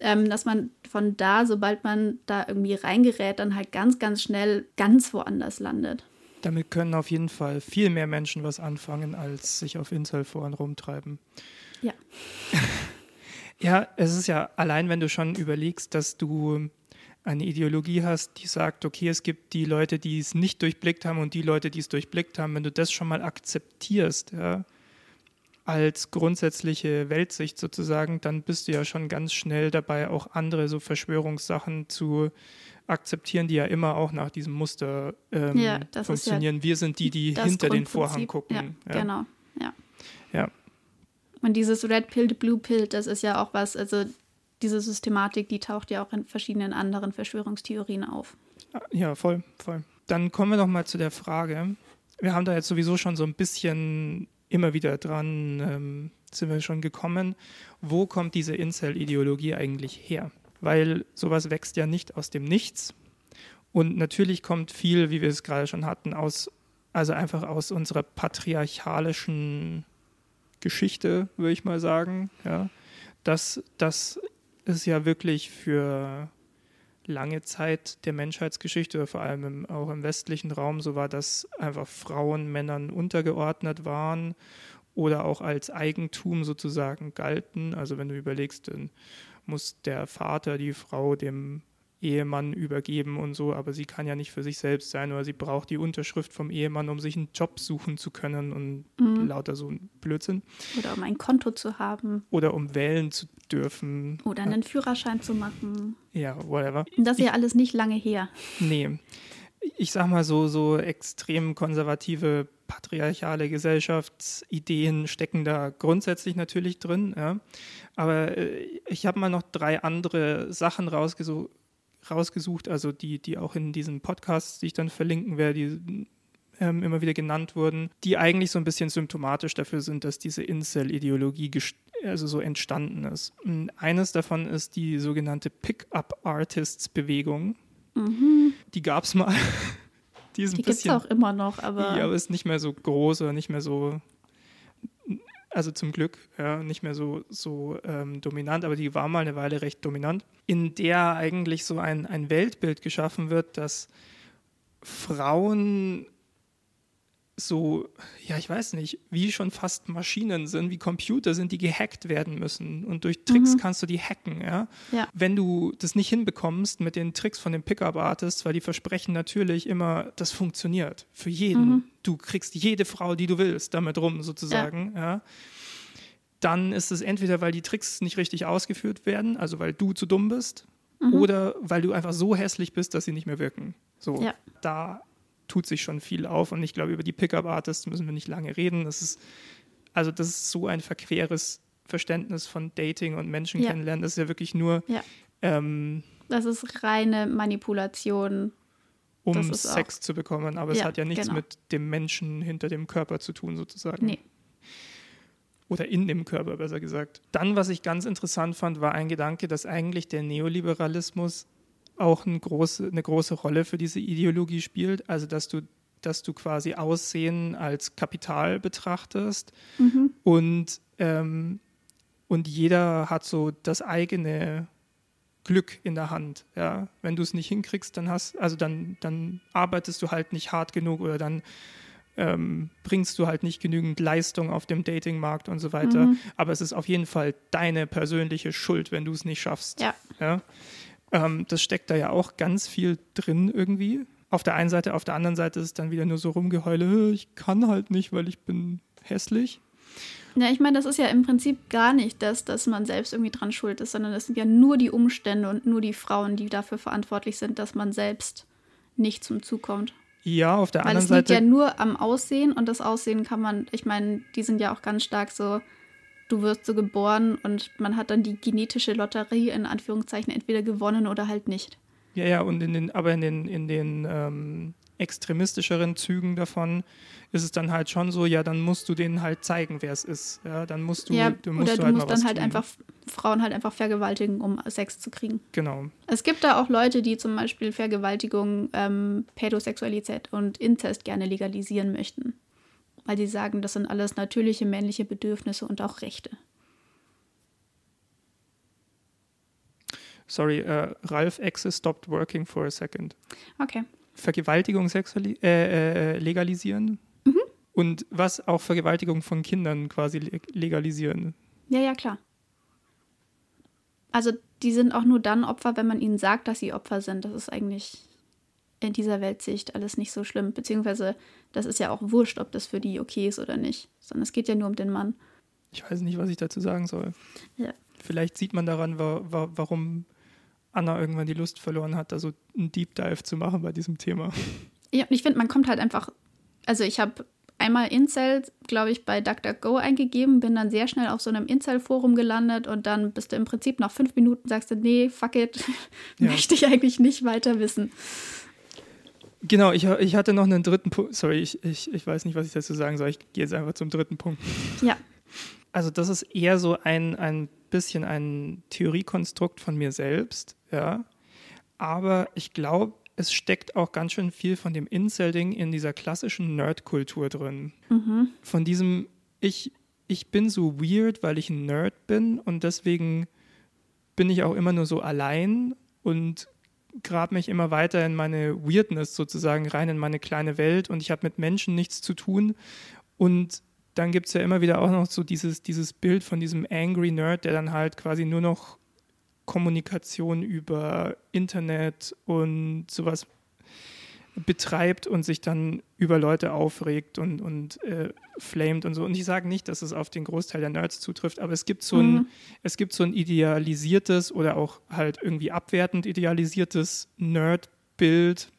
Ähm, dass man von da, sobald man da irgendwie reingerät, dann halt ganz, ganz schnell ganz woanders landet. Damit können auf jeden Fall viel mehr Menschen was anfangen, als sich auf Inselforen rumtreiben. Ja. (laughs) Ja, es ist ja allein, wenn du schon überlegst, dass du eine Ideologie hast, die sagt, okay, es gibt die Leute, die es nicht durchblickt haben und die Leute, die es durchblickt haben, wenn du das schon mal akzeptierst, ja, als grundsätzliche Weltsicht sozusagen, dann bist du ja schon ganz schnell dabei, auch andere so Verschwörungssachen zu akzeptieren, die ja immer auch nach diesem Muster ähm, ja, funktionieren. Ja Wir sind die, die hinter den Vorhang gucken. Ja, genau. Ja. ja. Und dieses Red Pill, Blue Pill, das ist ja auch was, also diese Systematik, die taucht ja auch in verschiedenen anderen Verschwörungstheorien auf. Ja, voll, voll. Dann kommen wir noch mal zu der Frage. Wir haben da jetzt sowieso schon so ein bisschen immer wieder dran, ähm, sind wir schon gekommen. Wo kommt diese Incel-Ideologie eigentlich her? Weil sowas wächst ja nicht aus dem Nichts. Und natürlich kommt viel, wie wir es gerade schon hatten, aus, also einfach aus unserer patriarchalischen Geschichte, würde ich mal sagen. Ja. Das, das ist ja wirklich für lange Zeit der Menschheitsgeschichte, vor allem im, auch im westlichen Raum so war, dass einfach Frauen Männern untergeordnet waren oder auch als Eigentum sozusagen galten. Also wenn du überlegst, dann muss der Vater die Frau dem Ehemann übergeben und so, aber sie kann ja nicht für sich selbst sein oder sie braucht die Unterschrift vom Ehemann, um sich einen Job suchen zu können und mhm. lauter so ein Blödsinn. Oder um ein Konto zu haben. Oder um wählen zu dürfen. Oder einen Führerschein zu machen. Ja, whatever. Das ist ja alles nicht lange her. Nee. Ich sag mal so, so extrem konservative patriarchale Gesellschaftsideen stecken da grundsätzlich natürlich drin. Ja. Aber äh, ich habe mal noch drei andere Sachen rausgesucht, rausgesucht, also die, die auch in diesen Podcasts, die ich dann verlinken werde, die ähm, immer wieder genannt wurden, die eigentlich so ein bisschen symptomatisch dafür sind, dass diese Incel-Ideologie also so entstanden ist. Und eines davon ist die sogenannte Pickup-Artists-Bewegung. Mhm. Die gab es mal. (laughs) die die gibt es auch immer noch, aber. Ja, aber ist nicht mehr so groß oder nicht mehr so also zum Glück ja, nicht mehr so, so ähm, dominant, aber die war mal eine Weile recht dominant, in der eigentlich so ein, ein Weltbild geschaffen wird, dass Frauen so, ja, ich weiß nicht, wie schon fast Maschinen sind, wie Computer sind, die gehackt werden müssen. Und durch Tricks mhm. kannst du die hacken, ja? ja? Wenn du das nicht hinbekommst mit den Tricks von den Pickup-Artists, weil die versprechen natürlich immer, das funktioniert für jeden. Mhm. Du kriegst jede Frau, die du willst, damit rum sozusagen, ja. ja? Dann ist es entweder, weil die Tricks nicht richtig ausgeführt werden, also weil du zu dumm bist, mhm. oder weil du einfach so hässlich bist, dass sie nicht mehr wirken. So, ja. da tut sich schon viel auf und ich glaube, über die Pickup-Artists müssen wir nicht lange reden. Das ist, also das ist so ein verqueres Verständnis von Dating und Menschen ja. kennenlernen. Das ist ja wirklich nur. Ja. Ähm, das ist reine Manipulation. Um Sex zu bekommen, aber ja, es hat ja nichts genau. mit dem Menschen hinter dem Körper zu tun, sozusagen. Nee. Oder in dem Körper, besser gesagt. Dann, was ich ganz interessant fand, war ein Gedanke, dass eigentlich der Neoliberalismus auch eine große, eine große Rolle für diese Ideologie spielt. Also, dass du, dass du quasi Aussehen als Kapital betrachtest mhm. und, ähm, und jeder hat so das eigene Glück in der Hand. Ja? Wenn du es nicht hinkriegst, dann hast, also dann, dann arbeitest du halt nicht hart genug oder dann ähm, bringst du halt nicht genügend Leistung auf dem Datingmarkt und so weiter. Mhm. Aber es ist auf jeden Fall deine persönliche Schuld, wenn du es nicht schaffst. Ja. ja? Ähm, das steckt da ja auch ganz viel drin irgendwie. Auf der einen Seite, auf der anderen Seite ist es dann wieder nur so rumgeheule, ich kann halt nicht, weil ich bin hässlich. Ja, ich meine, das ist ja im Prinzip gar nicht das, dass man selbst irgendwie dran schuld ist, sondern das sind ja nur die Umstände und nur die Frauen, die dafür verantwortlich sind, dass man selbst nicht zum Zug kommt. Ja, auf der Weil anderen Seite. Weil es liegt ja nur am Aussehen und das Aussehen kann man, ich meine, die sind ja auch ganz stark so du wirst so geboren und man hat dann die genetische Lotterie in Anführungszeichen entweder gewonnen oder halt nicht. Ja, ja, und in den, aber in den, in den ähm, extremistischeren Zügen davon ist es dann halt schon so, ja, dann musst du denen halt zeigen, wer es ist. Ja, dann musst du, ja, du musst oder du, halt musst dann halt tun. einfach Frauen halt einfach vergewaltigen, um Sex zu kriegen. Genau. Es gibt da auch Leute, die zum Beispiel Vergewaltigung, ähm, Pädosexualität und Inzest gerne legalisieren möchten weil die sagen, das sind alles natürliche männliche Bedürfnisse und auch Rechte. Sorry, uh, Ralph Exe stopped working for a second. Okay. Vergewaltigung sexuali äh, äh, legalisieren mhm. und was auch Vergewaltigung von Kindern quasi legalisieren. Ja, ja, klar. Also die sind auch nur dann Opfer, wenn man ihnen sagt, dass sie Opfer sind. Das ist eigentlich in dieser Weltsicht alles nicht so schlimm. Beziehungsweise, das ist ja auch wurscht, ob das für die okay ist oder nicht. Sondern es geht ja nur um den Mann. Ich weiß nicht, was ich dazu sagen soll. Ja. Vielleicht sieht man daran, wa wa warum Anna irgendwann die Lust verloren hat, da so einen Deep Dive zu machen bei diesem Thema. Ja, und ich finde, man kommt halt einfach. Also, ich habe einmal Incel, glaube ich, bei DuckDuckGo eingegeben, bin dann sehr schnell auf so einem Incel-Forum gelandet und dann bist du im Prinzip nach fünf Minuten sagst du, nee, fuck it, (laughs) ja. möchte ich eigentlich nicht weiter wissen. Genau, ich, ich hatte noch einen dritten Punkt. Sorry, ich, ich, ich weiß nicht, was ich dazu sagen soll. Ich gehe jetzt einfach zum dritten Punkt. Ja. Also, das ist eher so ein, ein bisschen ein Theoriekonstrukt von mir selbst, ja. Aber ich glaube, es steckt auch ganz schön viel von dem Incel-Ding in dieser klassischen Nerd-Kultur drin. Mhm. Von diesem, ich, ich bin so weird, weil ich ein Nerd bin und deswegen bin ich auch immer nur so allein und grab mich immer weiter in meine Weirdness sozusagen rein, in meine kleine Welt und ich habe mit Menschen nichts zu tun. Und dann gibt es ja immer wieder auch noch so dieses, dieses Bild von diesem Angry Nerd, der dann halt quasi nur noch Kommunikation über Internet und sowas betreibt und sich dann über Leute aufregt und, und äh, flamed und so. Und ich sage nicht, dass es auf den Großteil der Nerds zutrifft, aber es gibt so ein, mhm. es gibt so ein idealisiertes oder auch halt irgendwie abwertend idealisiertes Nerd-Bild,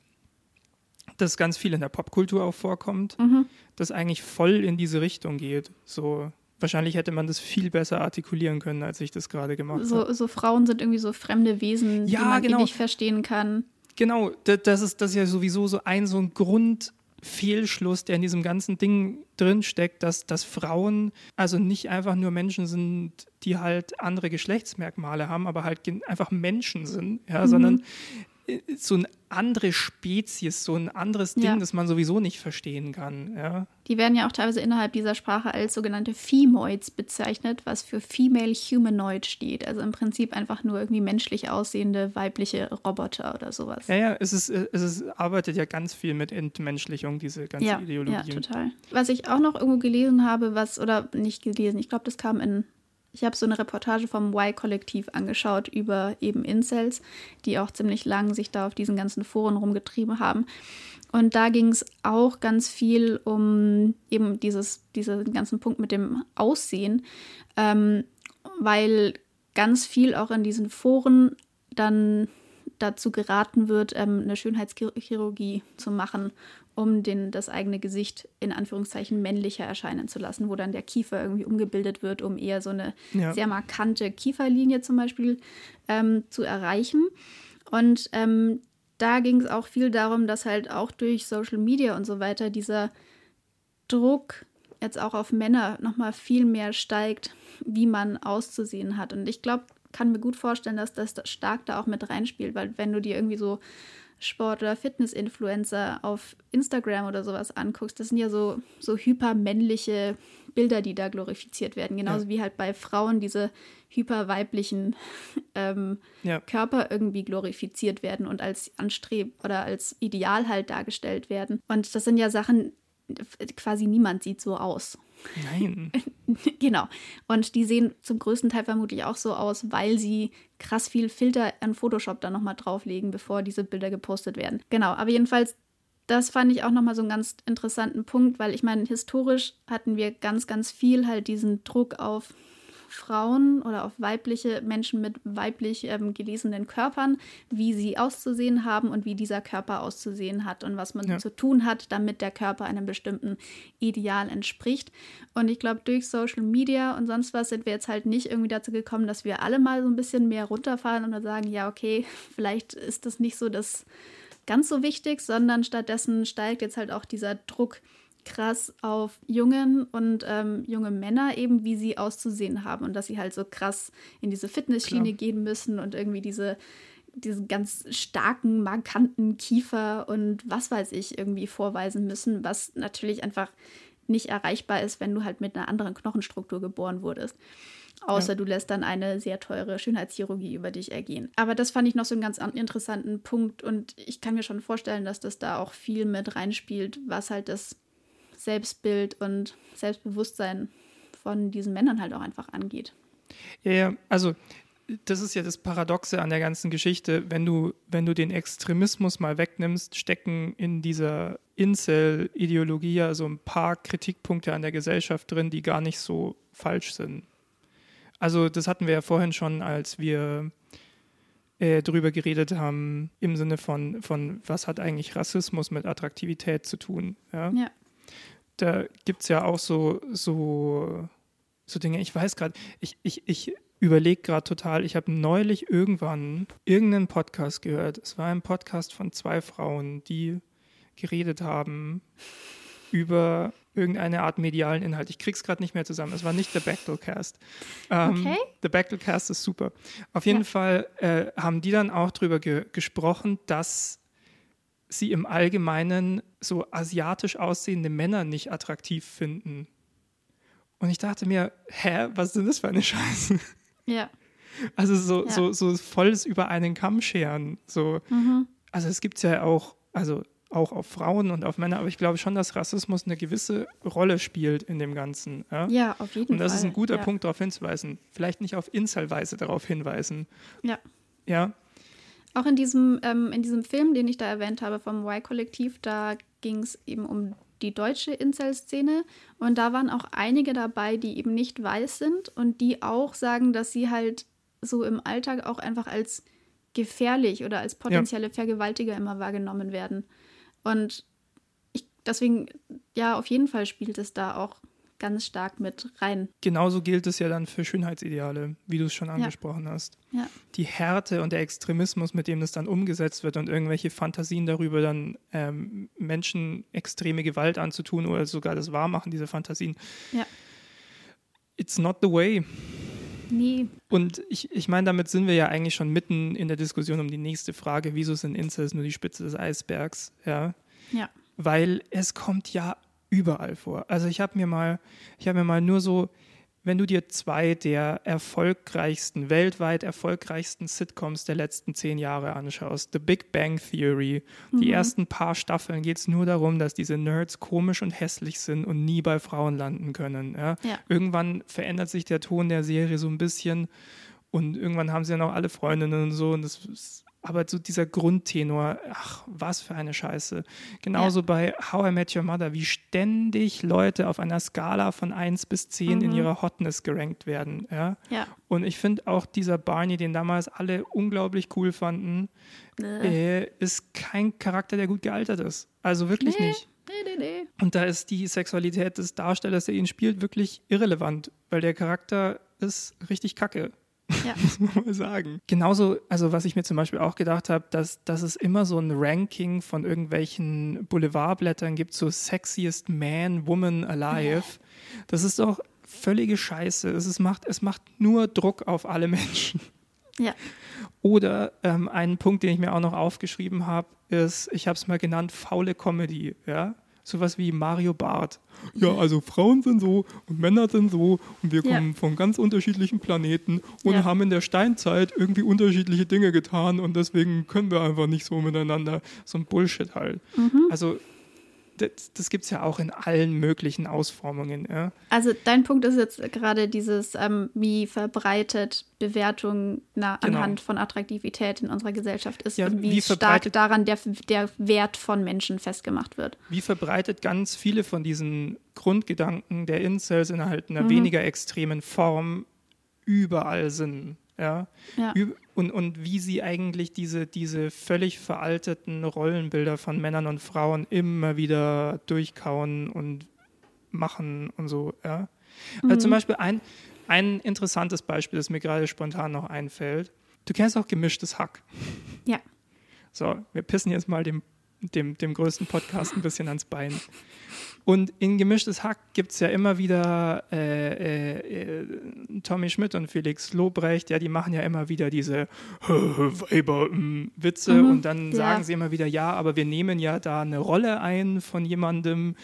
das ganz viel in der Popkultur auch vorkommt, mhm. das eigentlich voll in diese Richtung geht. So wahrscheinlich hätte man das viel besser artikulieren können, als ich das gerade gemacht so, habe. So Frauen sind irgendwie so fremde Wesen, ja, die man genau. nicht verstehen kann. Genau, das ist, das ist ja sowieso so ein, so ein Grundfehlschluss, der in diesem ganzen Ding drinsteckt, dass, dass Frauen also nicht einfach nur Menschen sind, die halt andere Geschlechtsmerkmale haben, aber halt einfach Menschen sind, ja, mhm. sondern so eine andere Spezies, so ein anderes Ding, ja. das man sowieso nicht verstehen kann. Ja. Die werden ja auch teilweise innerhalb dieser Sprache als sogenannte Femoids bezeichnet, was für Female Humanoid steht. Also im Prinzip einfach nur irgendwie menschlich aussehende weibliche Roboter oder sowas. Ja, ja, es, ist, es ist, arbeitet ja ganz viel mit Entmenschlichung, diese ganze ja, Ideologie. Ja, total. Was ich auch noch irgendwo gelesen habe, was, oder nicht gelesen, ich glaube, das kam in ich habe so eine Reportage vom Y-Kollektiv angeschaut über eben Incels, die auch ziemlich lang sich da auf diesen ganzen Foren rumgetrieben haben. Und da ging es auch ganz viel um eben dieses, diesen ganzen Punkt mit dem Aussehen, ähm, weil ganz viel auch in diesen Foren dann dazu geraten wird, ähm, eine Schönheitschirurgie zu machen, um den, das eigene Gesicht in Anführungszeichen männlicher erscheinen zu lassen, wo dann der Kiefer irgendwie umgebildet wird, um eher so eine ja. sehr markante Kieferlinie zum Beispiel ähm, zu erreichen. Und ähm, da ging es auch viel darum, dass halt auch durch Social Media und so weiter dieser Druck jetzt auch auf Männer nochmal viel mehr steigt, wie man auszusehen hat. Und ich glaube, kann mir gut vorstellen, dass das stark da auch mit reinspielt, weil wenn du dir irgendwie so Sport- oder Fitness-Influencer auf Instagram oder sowas anguckst, das sind ja so, so hypermännliche Bilder, die da glorifiziert werden. Genauso ja. wie halt bei Frauen diese hyperweiblichen (laughs) ähm, ja. Körper irgendwie glorifiziert werden und als Anstreb oder als Ideal halt dargestellt werden. Und das sind ja Sachen, quasi niemand sieht so aus. Nein. (laughs) genau. Und die sehen zum größten Teil vermutlich auch so aus, weil sie krass viel Filter an Photoshop da nochmal drauflegen, bevor diese Bilder gepostet werden. Genau, aber jedenfalls, das fand ich auch nochmal so einen ganz interessanten Punkt, weil ich meine, historisch hatten wir ganz, ganz viel halt diesen Druck auf Frauen oder auf weibliche Menschen mit weiblich ähm, gelesenen Körpern, wie sie auszusehen haben und wie dieser Körper auszusehen hat und was man ja. zu tun hat, damit der Körper einem bestimmten Ideal entspricht. Und ich glaube, durch Social Media und sonst was sind wir jetzt halt nicht irgendwie dazu gekommen, dass wir alle mal so ein bisschen mehr runterfahren und dann sagen, ja, okay, (laughs) vielleicht ist das nicht so das ganz so wichtig, sondern stattdessen steigt jetzt halt auch dieser Druck krass auf Jungen und ähm, junge Männer eben, wie sie auszusehen haben und dass sie halt so krass in diese Fitnessschiene gehen müssen und irgendwie diese diesen ganz starken, markanten Kiefer und was weiß ich irgendwie vorweisen müssen, was natürlich einfach nicht erreichbar ist, wenn du halt mit einer anderen Knochenstruktur geboren wurdest. Außer ja. du lässt dann eine sehr teure Schönheitschirurgie über dich ergehen. Aber das fand ich noch so einen ganz interessanten Punkt und ich kann mir schon vorstellen, dass das da auch viel mit reinspielt, was halt das Selbstbild und Selbstbewusstsein von diesen Männern halt auch einfach angeht. Ja, ja, also das ist ja das Paradoxe an der ganzen Geschichte. Wenn du, wenn du den Extremismus mal wegnimmst, stecken in dieser Incel-Ideologie ja so ein paar Kritikpunkte an der Gesellschaft drin, die gar nicht so falsch sind. Also das hatten wir ja vorhin schon, als wir äh, drüber geredet haben, im Sinne von, von, was hat eigentlich Rassismus mit Attraktivität zu tun. Ja. ja da gibt es ja auch so, so, so Dinge, ich weiß gerade, ich, ich, ich überlege gerade total, ich habe neulich irgendwann irgendeinen Podcast gehört. Es war ein Podcast von zwei Frauen, die geredet haben über irgendeine Art medialen Inhalt. Ich krieg's gerade nicht mehr zusammen. Es war nicht der Bechtelcast. Ähm, okay. Der Bechtelcast ist super. Auf jeden ja. Fall äh, haben die dann auch darüber ge gesprochen, dass sie im Allgemeinen so asiatisch aussehende Männer nicht attraktiv finden. Und ich dachte mir, hä, was sind das für eine Scheiße? Ja. Also so, ja. so, so volles über einen Kamm scheren. So. Mhm. Also es gibt ja auch, also auch auf Frauen und auf Männer, aber ich glaube schon, dass Rassismus eine gewisse Rolle spielt in dem Ganzen. Ja, ja auf jeden Fall. Und das Fall. ist ein guter ja. Punkt, darauf hinzuweisen. Vielleicht nicht auf Inselweise darauf hinweisen. Ja. Ja. Auch in diesem, ähm, in diesem Film, den ich da erwähnt habe vom Y-Kollektiv, da ging es eben um die deutsche Incel-Szene. Und da waren auch einige dabei, die eben nicht weiß sind und die auch sagen, dass sie halt so im Alltag auch einfach als gefährlich oder als potenzielle ja. Vergewaltiger immer wahrgenommen werden. Und ich, deswegen, ja, auf jeden Fall spielt es da auch ganz stark mit rein. Genauso gilt es ja dann für Schönheitsideale, wie du es schon angesprochen ja. hast. Ja. Die Härte und der Extremismus, mit dem das dann umgesetzt wird und irgendwelche Fantasien darüber, dann ähm, Menschen extreme Gewalt anzutun oder sogar das Wahrmachen dieser Fantasien. Ja. It's not the way. Nee. Und ich, ich meine, damit sind wir ja eigentlich schon mitten in der Diskussion um die nächste Frage, wieso sind Incels nur die Spitze des Eisbergs? Ja. Ja. Weil es kommt ja überall vor. Also ich habe mir mal, ich habe mir mal nur so, wenn du dir zwei der erfolgreichsten, weltweit erfolgreichsten Sitcoms der letzten zehn Jahre anschaust, The Big Bang Theory, mhm. die ersten paar Staffeln geht es nur darum, dass diese Nerds komisch und hässlich sind und nie bei Frauen landen können. Ja? Ja. Irgendwann verändert sich der Ton der Serie so ein bisschen und irgendwann haben sie ja noch alle Freundinnen und so und das ist aber so dieser Grundtenor, ach, was für eine Scheiße. Genauso ja. bei How I Met Your Mother, wie ständig Leute auf einer Skala von 1 bis 10 mhm. in ihrer Hotness gerankt werden. Ja? ja. Und ich finde auch dieser Barney, den damals alle unglaublich cool fanden, äh, ist kein Charakter, der gut gealtert ist. Also wirklich nee. nicht. Nee, nee. Und da ist die Sexualität des Darstellers, der ihn spielt, wirklich irrelevant, weil der Charakter ist richtig kacke. Ja. (laughs) muss man mal sagen. Genauso, also was ich mir zum Beispiel auch gedacht habe, dass, dass es immer so ein Ranking von irgendwelchen Boulevardblättern gibt, so Sexiest Man, Woman Alive. Das ist doch völlige Scheiße. Es, ist, macht, es macht nur Druck auf alle Menschen. Ja. Oder ähm, ein Punkt, den ich mir auch noch aufgeschrieben habe, ist, ich habe es mal genannt, faule Comedy. Ja? Sowas wie Mario Barth. Ja, also Frauen sind so und Männer sind so und wir kommen ja. von ganz unterschiedlichen Planeten und ja. haben in der Steinzeit irgendwie unterschiedliche Dinge getan und deswegen können wir einfach nicht so miteinander. So ein Bullshit halt. Mhm. Also das, das gibt es ja auch in allen möglichen Ausformungen. Ja. Also dein Punkt ist jetzt gerade dieses, ähm, wie verbreitet Bewertung na, Genau. anhand von Attraktivität in unserer Gesellschaft ist Ja, und wie, wie stark daran der, der Wert von Menschen festgemacht wird. Wie verbreitet ganz viele von diesen Grundgedanken der Incels in halt einer Mhm. weniger extremen Form überall sind. Ja? Ja. Und, und wie sie eigentlich diese, diese völlig veralteten Rollenbilder von Männern und Frauen immer wieder durchkauen und machen und so. Ja? Also Mhm. zum Beispiel ein, ein interessantes Beispiel, das mir gerade spontan noch einfällt. Du kennst auch gemischtes Hack. Ja. So, wir pissen jetzt mal dem, dem, dem größten Podcast ein bisschen ans Bein. Und in Gemischtes Hack gibt es ja immer wieder äh, äh, äh, Tommy Schmidt und Felix Lobrecht, ja, die machen ja immer wieder diese (laughs) Weiber-Witze Mhm, und dann ja. sagen sie immer wieder, ja, aber wir nehmen ja da eine Rolle ein von jemandem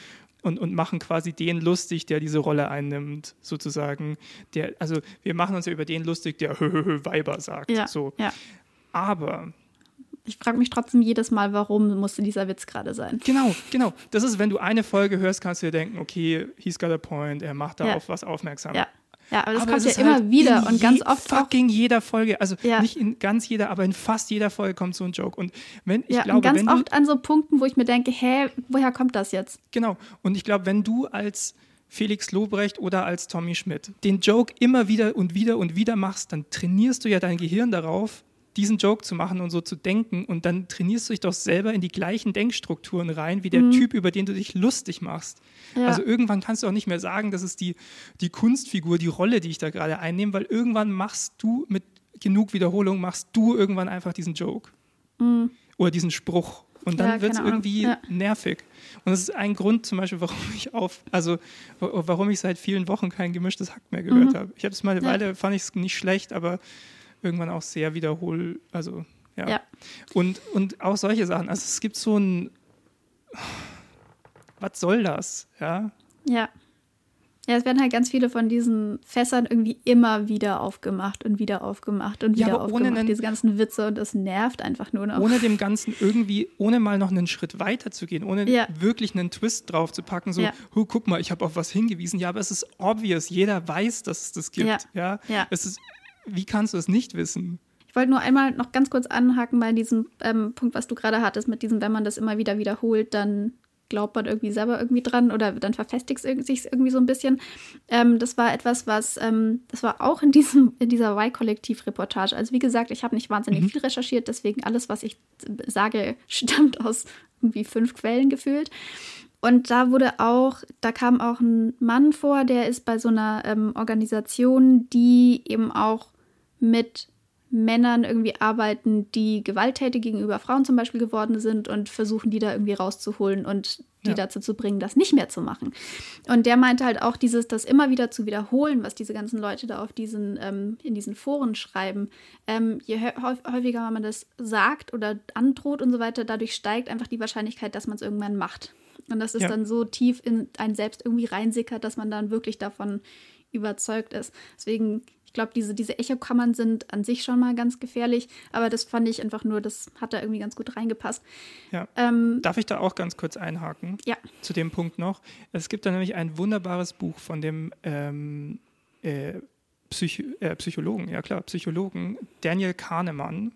und, und machen quasi den lustig, der diese Rolle einnimmt, sozusagen. Der, also wir machen uns ja über den lustig, der (laughs) Weiber sagt. Ja. So. ja. Aber Ich frage mich trotzdem jedes Mal, warum musste dieser Witz gerade sein. Genau, genau. Das ist, wenn du eine Folge hörst, kannst du dir denken, okay, he's got a point, er macht da Ja. auf was aufmerksam. Ja. Ja, aber das Aber kommt ja immer halt wieder und ganz oft auch. fucking jeder Folge, also Ja. nicht in ganz jeder, aber in fast jeder Folge kommt so ein Joke. Und wenn ich Ja, glaube, ganz wenn du, oft an so Punkten, wo ich mir denke, hä, woher kommt das jetzt? genau, und ich glaube, wenn du als Felix Lobrecht oder als Tommy Schmidt den Joke immer wieder und wieder und wieder machst, dann trainierst du ja dein Gehirn darauf, diesen Joke zu machen und so zu denken und dann trainierst du dich doch selber in die gleichen Denkstrukturen rein, wie der Typ, über den du dich lustig machst. Mhm. Ja. Also irgendwann kannst du auch nicht mehr sagen, das ist die, die Kunstfigur, die Rolle, die ich da gerade einnehme, weil irgendwann machst du mit genug Wiederholung, machst du irgendwann einfach diesen Joke oder diesen Spruch. Und dann Mhm. Ja, wird es irgendwie Ja. nervig. Und das ist ein Grund zum Beispiel, warum (laughs) ich auf, also wa- warum ich seit vielen Wochen kein gemischtes Hack mehr gehört habe. Ich habe es mal eine Mhm. Weile, fand ich es nicht schlecht, aber irgendwann auch sehr wiederhol, also ja. Ja. Und, und auch solche Sachen. Also es gibt so ein, was soll das? Ja, Ja. Ja, es werden halt ganz viele von diesen Fässern irgendwie immer wieder aufgemacht und wieder aufgemacht und wieder Ja, aber ohne aufgemacht. einen- Diese ganzen Witze und das nervt einfach nur noch. Ohne dem Ganzen irgendwie, ohne mal noch einen Schritt weiter zu gehen, ohne Ja. wirklich einen Twist drauf zu packen, so, Ja. "Hu, guck mal, ich habe auf was hingewiesen. Ja, aber es ist obvious, jeder weiß, dass es das gibt. Ja. Ja. Ja. Es ist, wie kannst du es nicht wissen? Ich wollte nur einmal noch ganz kurz anhaken bei diesem ähm, Punkt, was du gerade hattest, mit diesem, wenn man das immer wieder wiederholt, dann glaubt man irgendwie selber irgendwie dran oder dann verfestigt es sich irgendwie so ein bisschen. Ähm, das war etwas, was, ähm, das war auch in, diesem, in dieser Y-Kollektiv-Reportage. Also wie gesagt, ich habe nicht wahnsinnig viel recherchiert, deswegen alles, was ich sage, (laughs) stammt aus irgendwie fünf Quellen gefühlt. Und da wurde auch, da kam auch ein Mann vor, der ist bei so einer ähm, Organisation, die eben auch mit Männern irgendwie arbeiten, die gewalttätig gegenüber Frauen zum Beispiel geworden sind und versuchen, die da irgendwie rauszuholen und die Ja. dazu zu bringen, das nicht mehr zu machen. Und der meinte halt auch, dieses, das immer wieder zu wiederholen, was diese ganzen Leute da auf diesen, ähm, in diesen Foren schreiben. Ähm, je hä- häuf- häufiger man das sagt oder androht und so weiter, dadurch steigt einfach die Wahrscheinlichkeit, dass man es irgendwann macht. Und das ist Ja. dann so tief in einen selbst irgendwie reinsickert, dass man dann wirklich davon überzeugt ist. Deswegen, glaube, diese, diese Echokammern sind an sich schon mal ganz gefährlich, aber das fand ich einfach nur, das hat da irgendwie ganz gut reingepasst. Ja. Ähm, Darf ich da auch ganz kurz einhaken? ja, zu dem Punkt noch. Es gibt da nämlich ein wunderbares Buch von dem ähm, äh, Psych äh, Psychologen, ja klar, Psychologen Daniel Kahnemann.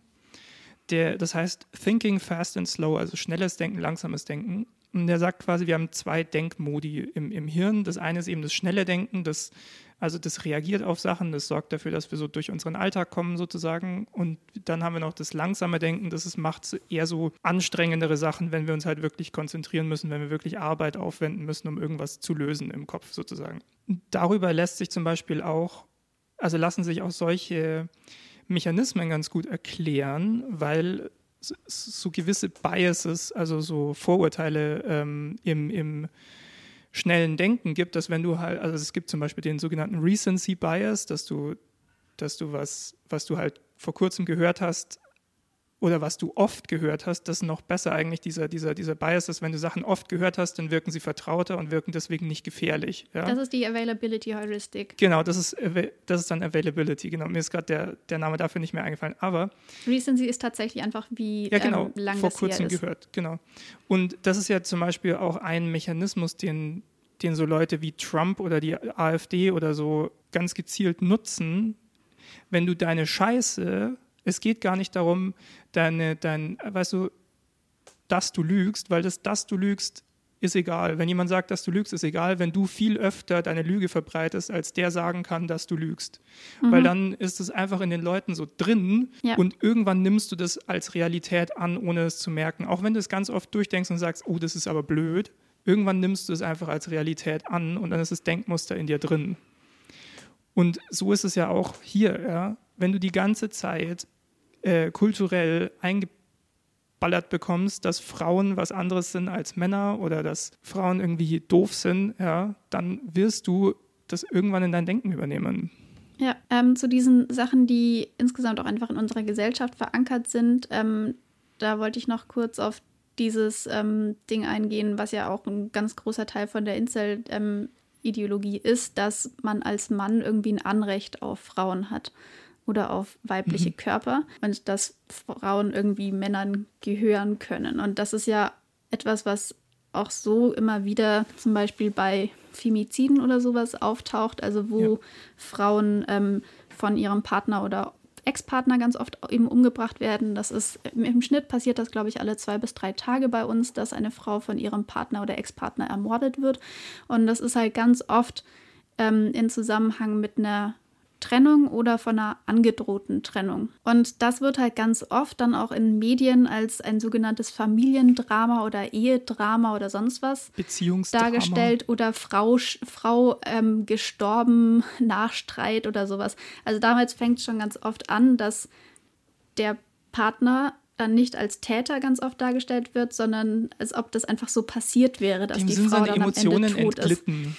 Der, das heißt Thinking Fast and Slow, also schnelles Denken, langsames Denken. Und der sagt quasi, wir haben zwei Denkmodi im, im Hirn. Das eine ist eben das schnelle Denken, das, also das reagiert auf Sachen, das sorgt dafür, dass wir so durch unseren Alltag kommen sozusagen. Und dann haben wir noch das langsame Denken, das macht eher so anstrengendere Sachen, wenn wir uns halt wirklich konzentrieren müssen, wenn wir wirklich Arbeit aufwenden müssen, um irgendwas zu lösen im Kopf sozusagen. Darüber lässt sich zum Beispiel auch, also lassen sich auch solche Mechanismen ganz gut erklären, weil so- so gewisse Biases, also so Vorurteile ähm, im, im schnellen Denken gibt, dass wenn du halt, also es gibt zum Beispiel den sogenannten Recency Bias, dass du, dass du was, was du halt vor kurzem gehört hast oder was du oft gehört hast, das ist noch besser eigentlich dieser, dieser, dieser Bias ist, wenn du Sachen oft gehört hast, dann wirken sie vertrauter und wirken deswegen nicht gefährlich. Ja? das ist die Availability Heuristic. Genau, das ist, Ava- das ist dann Availability. Genau, mir ist gerade der, der Name dafür nicht mehr eingefallen. Aber Recency ist tatsächlich einfach, wie ja, genau, ähm, lang vor kurzem gehört. Genau. Und das ist ja zum Beispiel auch ein Mechanismus, den, den so Leute wie Trump oder die AfD oder so ganz gezielt nutzen. Wenn du deine Scheiße, es geht gar nicht darum, deine, dein, weißt du, dass du lügst, weil das, dass du lügst, ist egal. Wenn jemand sagt, dass du lügst, ist egal, wenn du viel öfter deine Lüge verbreitest, als der sagen kann, dass du lügst. Weil dann ist es einfach in den Leuten so drin Ja. und irgendwann nimmst du das als Realität an, ohne es zu merken. Auch wenn du es ganz oft durchdenkst und sagst, oh, das ist aber blöd, irgendwann nimmst du es einfach als Realität an und dann ist das Denkmuster in dir drin. Und so ist es ja auch hier, ja. Wenn du die ganze Zeit äh, kulturell eingeballert bekommst, dass Frauen was anderes sind als Männer oder dass Frauen irgendwie doof sind, ja, dann wirst du das irgendwann in dein Denken übernehmen. Ja, ähm, zu diesen Sachen, die insgesamt auch einfach in unserer Gesellschaft verankert sind, ähm, da wollte ich noch kurz auf dieses ähm, Ding eingehen, was ja auch ein ganz großer Teil von der Incel-Ideologie ist, dass man als Mann irgendwie ein Anrecht auf Frauen hat oder auf weibliche Körper und dass Frauen irgendwie Männern gehören können. Und das ist ja etwas, was auch so immer wieder zum Beispiel bei Femiziden oder sowas auftaucht, also wo Ja. Frauen ähm, von ihrem Partner oder Ex-Partner ganz oft eben umgebracht werden. Das ist im, im Schnitt passiert das, glaube ich, alle zwei bis drei Tage bei uns, dass eine Frau von ihrem Partner oder Ex-Partner ermordet wird. Und das ist halt ganz oft ähm, in Zusammenhang mit einer Trennung oder von einer angedrohten Trennung. Und das wird halt ganz oft dann auch in Medien als ein sogenanntes Familiendrama oder Ehedrama oder sonst was Beziehungsdrama. dargestellt oder Frau, Frau ähm, gestorben (laughs) nach Streit oder sowas. Also damals fängt es schon ganz oft an, dass der Partner dann nicht als Täter ganz oft dargestellt wird, sondern als ob das einfach so passiert wäre, dass Dem die Frau dann am Emotionen Ende tot ist. entglitten.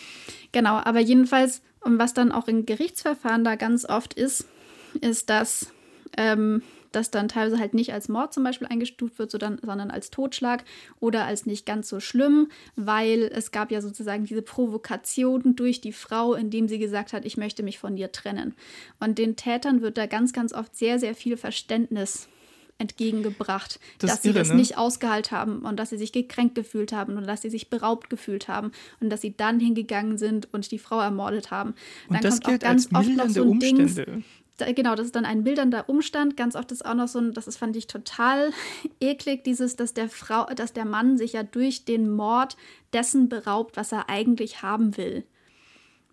Genau, aber jedenfalls, und was dann auch in Gerichtsverfahren da ganz oft ist, ist, dass ähm, das dann teilweise halt nicht als Mord zum Beispiel eingestuft wird, sondern als Totschlag oder als nicht ganz so schlimm, weil es gab ja sozusagen diese Provokation durch die Frau, indem sie gesagt hat, ich möchte mich von dir trennen. Und den Tätern wird da ganz, ganz oft sehr, sehr viel Verständnis entgegengebracht, das dass sie irre, das ne? nicht ausgehalten haben und dass sie sich gekränkt gefühlt haben und dass sie sich beraubt gefühlt haben und dass sie dann hingegangen sind und die Frau ermordet haben. Und dann das kommt gilt auch ganz als oft noch so ein Umstände. Dings, genau, das ist dann ein mildernder Umstand. Ganz oft ist auch noch so ein, das ist, fand ich total (laughs) eklig, dieses, dass der Frau, dass der Mann sich ja durch den Mord dessen beraubt, was er eigentlich haben will.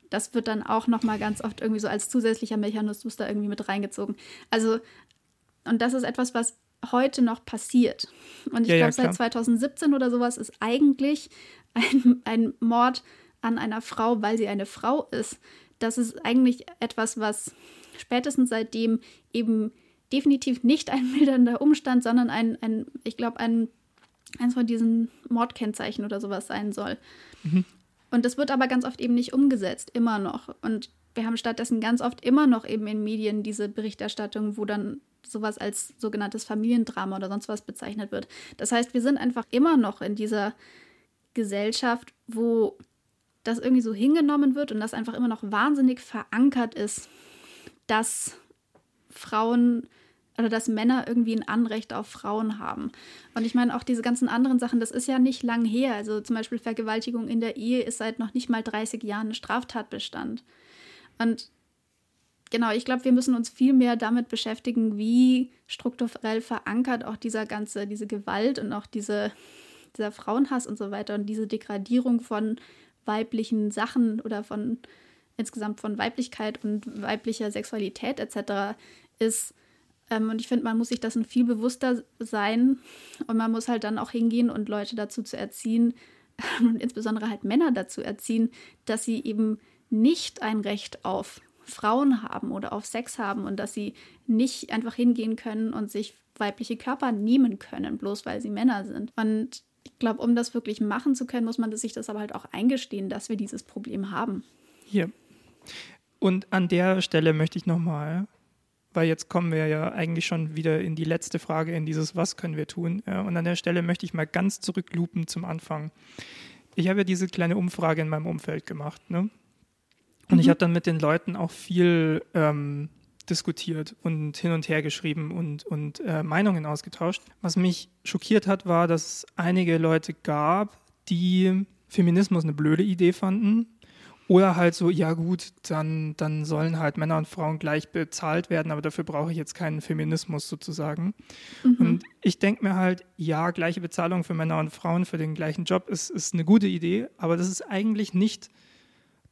Das wird dann auch noch mal ganz oft irgendwie so als zusätzlicher Mechanismus da irgendwie mit reingezogen. Also, und das ist etwas, was heute noch passiert. Und ich ja, glaube, ja, seit 2017 oder sowas ist eigentlich ein, ein Mord an einer Frau, weil sie eine Frau ist. Das ist eigentlich etwas, was spätestens seitdem eben definitiv nicht ein mildernder Umstand, sondern ein, ein ich glaube, ein, eins von diesen Mordkennzeichen oder sowas sein soll. Mhm. Und das wird aber ganz oft eben nicht umgesetzt, immer noch. Und wir haben stattdessen ganz oft immer noch eben in Medien diese Berichterstattung, wo dann sowas als sogenanntes Familiendrama oder sonst was bezeichnet wird. Das heißt, wir sind einfach immer noch in dieser Gesellschaft, wo das irgendwie so hingenommen wird und das einfach immer noch wahnsinnig verankert ist, dass Frauen oder dass Männer irgendwie ein Anrecht auf Frauen haben. Und ich meine, auch diese ganzen anderen Sachen, das ist ja nicht lang her. Also zum Beispiel Vergewaltigung in der Ehe ist seit noch nicht mal 30 Jahren ein Straftatbestand. Und genau, ich glaube, wir müssen uns viel mehr damit beschäftigen, wie strukturell verankert auch dieser ganze, diese Gewalt und auch diese, dieser Frauenhass und so weiter und diese Degradierung von weiblichen Sachen oder von insgesamt von Weiblichkeit und weiblicher Sexualität etc. ist. Ähm, und ich finde, man muss sich dessen viel bewusster sein und man muss halt dann auch hingehen und Leute dazu zu erziehen (laughs) und insbesondere halt Männer dazu erziehen, dass sie eben nicht ein Recht auf Frauen haben oder auf Sex haben und dass sie nicht einfach hingehen können und sich weibliche Körper nehmen können, bloß weil sie Männer sind. Und ich glaube, um das wirklich machen zu können, muss man sich das aber halt auch eingestehen, dass wir dieses Problem haben. Hier, und an der Stelle möchte ich nochmal, weil jetzt kommen wir ja eigentlich schon wieder in die letzte Frage, in dieses Was können wir tun? Und an der Stelle möchte ich mal ganz zurücklupen zum Anfang. Ich habe ja diese kleine Umfrage in meinem Umfeld gemacht. Ne? Und mhm. ich habe dann mit den Leuten auch viel ähm, diskutiert und hin und her geschrieben und, und äh, Meinungen ausgetauscht. Was mich schockiert hat, war, dass es einige Leute gab, die Feminismus eine blöde Idee fanden oder halt so, ja gut, dann, dann sollen halt Männer und Frauen gleich bezahlt werden, aber dafür brauche ich jetzt keinen Feminismus sozusagen. Mhm. Und ich denke mir halt, ja, gleiche Bezahlung für Männer und Frauen für den gleichen Job ist, ist eine gute Idee, aber das ist eigentlich nicht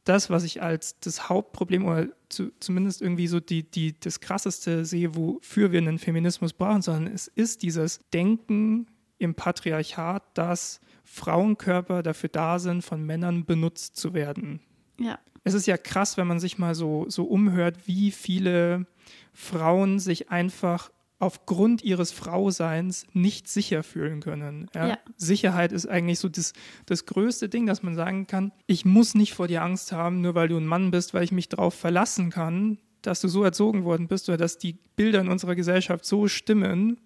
das, was ich als das Hauptproblem oder zu, zumindest irgendwie so die, die, das Krasseste sehe, wofür wir einen Feminismus brauchen, sondern es ist dieses Denken im Patriarchat, dass Frauenkörper dafür da sind, von Männern benutzt zu werden. Ja. Es ist ja krass, wenn man sich mal so, so umhört, wie viele Frauen sich einfach aufgrund ihres Frauseins nicht sicher fühlen können. Ja? Ja. Sicherheit ist eigentlich so das, das größte Ding, dass man sagen kann, ich muss nicht vor dir Angst haben, nur weil du ein Mann bist, weil ich mich darauf verlassen kann, dass du so erzogen worden bist oder dass die Bilder in unserer Gesellschaft so stimmen,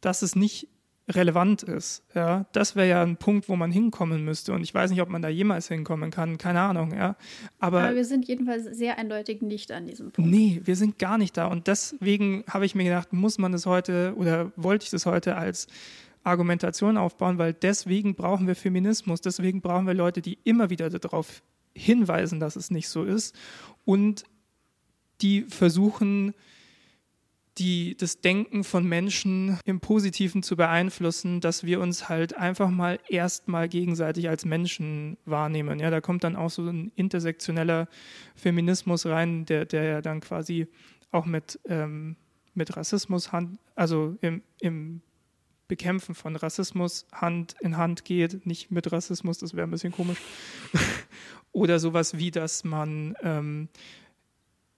dass es nicht relevant ist. Ja, das wäre ja ein Punkt, wo man hinkommen müsste. Und ich weiß nicht, ob man da jemals hinkommen kann. Keine Ahnung. Ja, aber, aber wir sind jedenfalls sehr eindeutig nicht an diesem Punkt. Nee, wir sind gar nicht da. Und deswegen habe ich mir gedacht, muss man das heute oder wollte ich das heute als Argumentation aufbauen, weil deswegen brauchen wir Feminismus. Deswegen brauchen wir Leute, die immer wieder darauf hinweisen, dass es nicht so ist und die versuchen, die, das Denken von Menschen im Positiven zu beeinflussen, dass wir uns halt einfach mal erstmal gegenseitig als Menschen wahrnehmen. Ja, da kommt dann auch so ein intersektioneller Feminismus rein, der, der ja dann quasi auch mit, ähm, mit Rassismus, Hand, also im, im Bekämpfen von Rassismus Hand in Hand geht, nicht mit Rassismus, das wäre ein bisschen komisch. (laughs) Oder sowas wie, dass man ähm,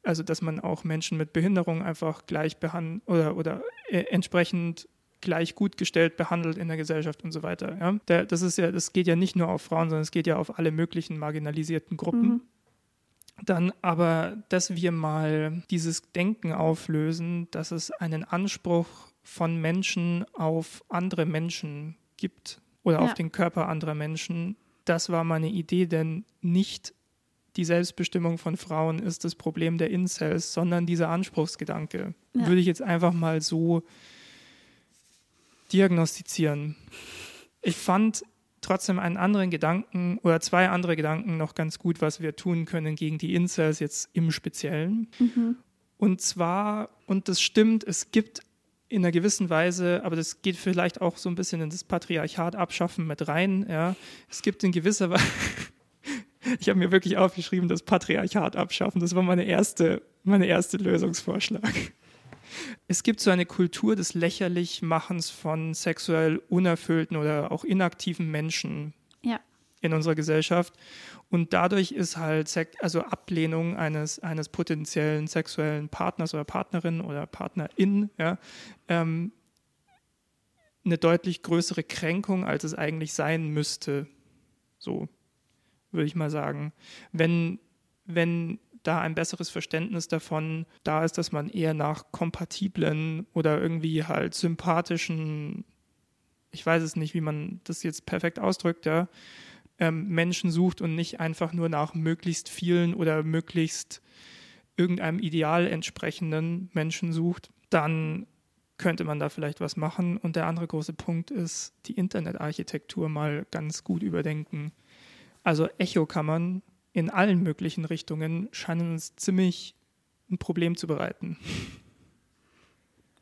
also dass man auch Menschen mit Behinderung einfach gleich behandelt oder, oder äh, entsprechend gleich gut gestellt behandelt in der Gesellschaft und so weiter. Ja? das ist ja, das geht ja nicht nur auf Frauen, sondern es geht ja auf alle möglichen marginalisierten Gruppen. Mhm. dann aber, dass wir mal dieses Denken auflösen, dass es einen Anspruch von Menschen auf andere Menschen gibt oder ja. auf den Körper anderer Menschen. Das war meine Idee, denn nicht die Selbstbestimmung von Frauen ist das Problem der Incels, sondern dieser Anspruchsgedanke. Ja. Würde ich jetzt einfach mal so diagnostizieren. Ich fand trotzdem einen anderen Gedanken oder zwei andere Gedanken noch ganz gut, was wir tun können gegen die Incels jetzt im Speziellen. Mhm. Und zwar, und das stimmt, es gibt in einer gewissen Weise, aber das geht vielleicht auch so ein bisschen in das Patriarchat abschaffen mit rein. Ja. Es gibt in gewisser Weise, ich habe mir wirklich aufgeschrieben, das Patriarchat abschaffen. Das war meine erste, meine erste Lösungsvorschlag. Es gibt so eine Kultur des Lächerlichmachens von sexuell unerfüllten oder auch inaktiven Menschen ja. in unserer Gesellschaft. Und dadurch ist halt also Ablehnung eines, eines potenziellen sexuellen Partners oder Partnerin oder Partnerin ja, ähm, eine deutlich größere Kränkung, als es eigentlich sein müsste. So würde ich mal sagen. Wenn, wenn da ein besseres Verständnis davon da ist, dass man eher nach kompatiblen oder irgendwie halt sympathischen, ich weiß es nicht, wie man das jetzt perfekt ausdrückt, ja, ähm, Menschen sucht und nicht einfach nur nach möglichst vielen oder möglichst irgendeinem Ideal entsprechenden Menschen sucht, dann könnte man da vielleicht was machen. Und der andere große Punkt ist, die Internetarchitektur mal ganz gut überdenken. Also Echokammern in allen möglichen Richtungen scheinen uns ziemlich ein Problem zu bereiten.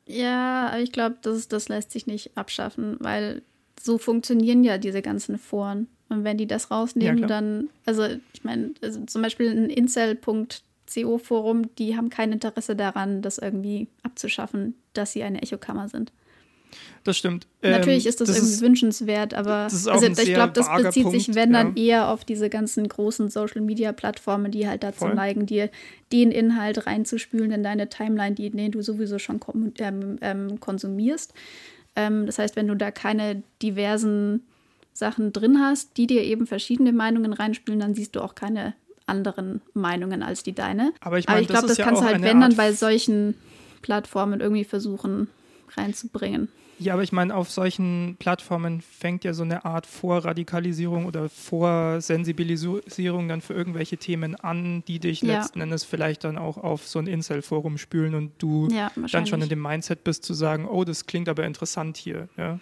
Ja, aber ich glaube, das, das lässt sich nicht abschaffen, weil so funktionieren ja diese ganzen Foren. Und wenn die das rausnehmen, ja, dann, also ich meine, also zum Beispiel ein Incel.co-Forum, die haben kein Interesse daran, das irgendwie abzuschaffen, dass sie eine Echokammer sind. Das stimmt. Natürlich ähm, ist das, das irgendwie ist, wünschenswert, aber also ich glaube, das bezieht Punkt, sich, wenn dann eher auf diese ganzen großen Social-Media-Plattformen, die halt dazu Voll. neigen, dir den Inhalt reinzuspülen in deine Timeline, die, den du sowieso schon ähm, ähm, konsumierst. Ähm, das heißt, wenn du da keine diversen Sachen drin hast, die dir eben verschiedene Meinungen reinspülen, dann siehst du auch keine anderen Meinungen als die deine. Aber ich, mein, Aber ich glaube, das, das kannst du halt, wenn dann bei solchen Plattformen irgendwie versuchen reinzubringen. Ja, aber ich meine, auf solchen Plattformen fängt ja so eine Art Vorradikalisierung oder Vorsensibilisierung dann für irgendwelche Themen an, die dich ja. letzten Endes vielleicht dann auch auf so ein Incel-Forum spülen und du ja, dann schon in dem Mindset bist zu sagen, oh, das klingt aber interessant hier. Ja.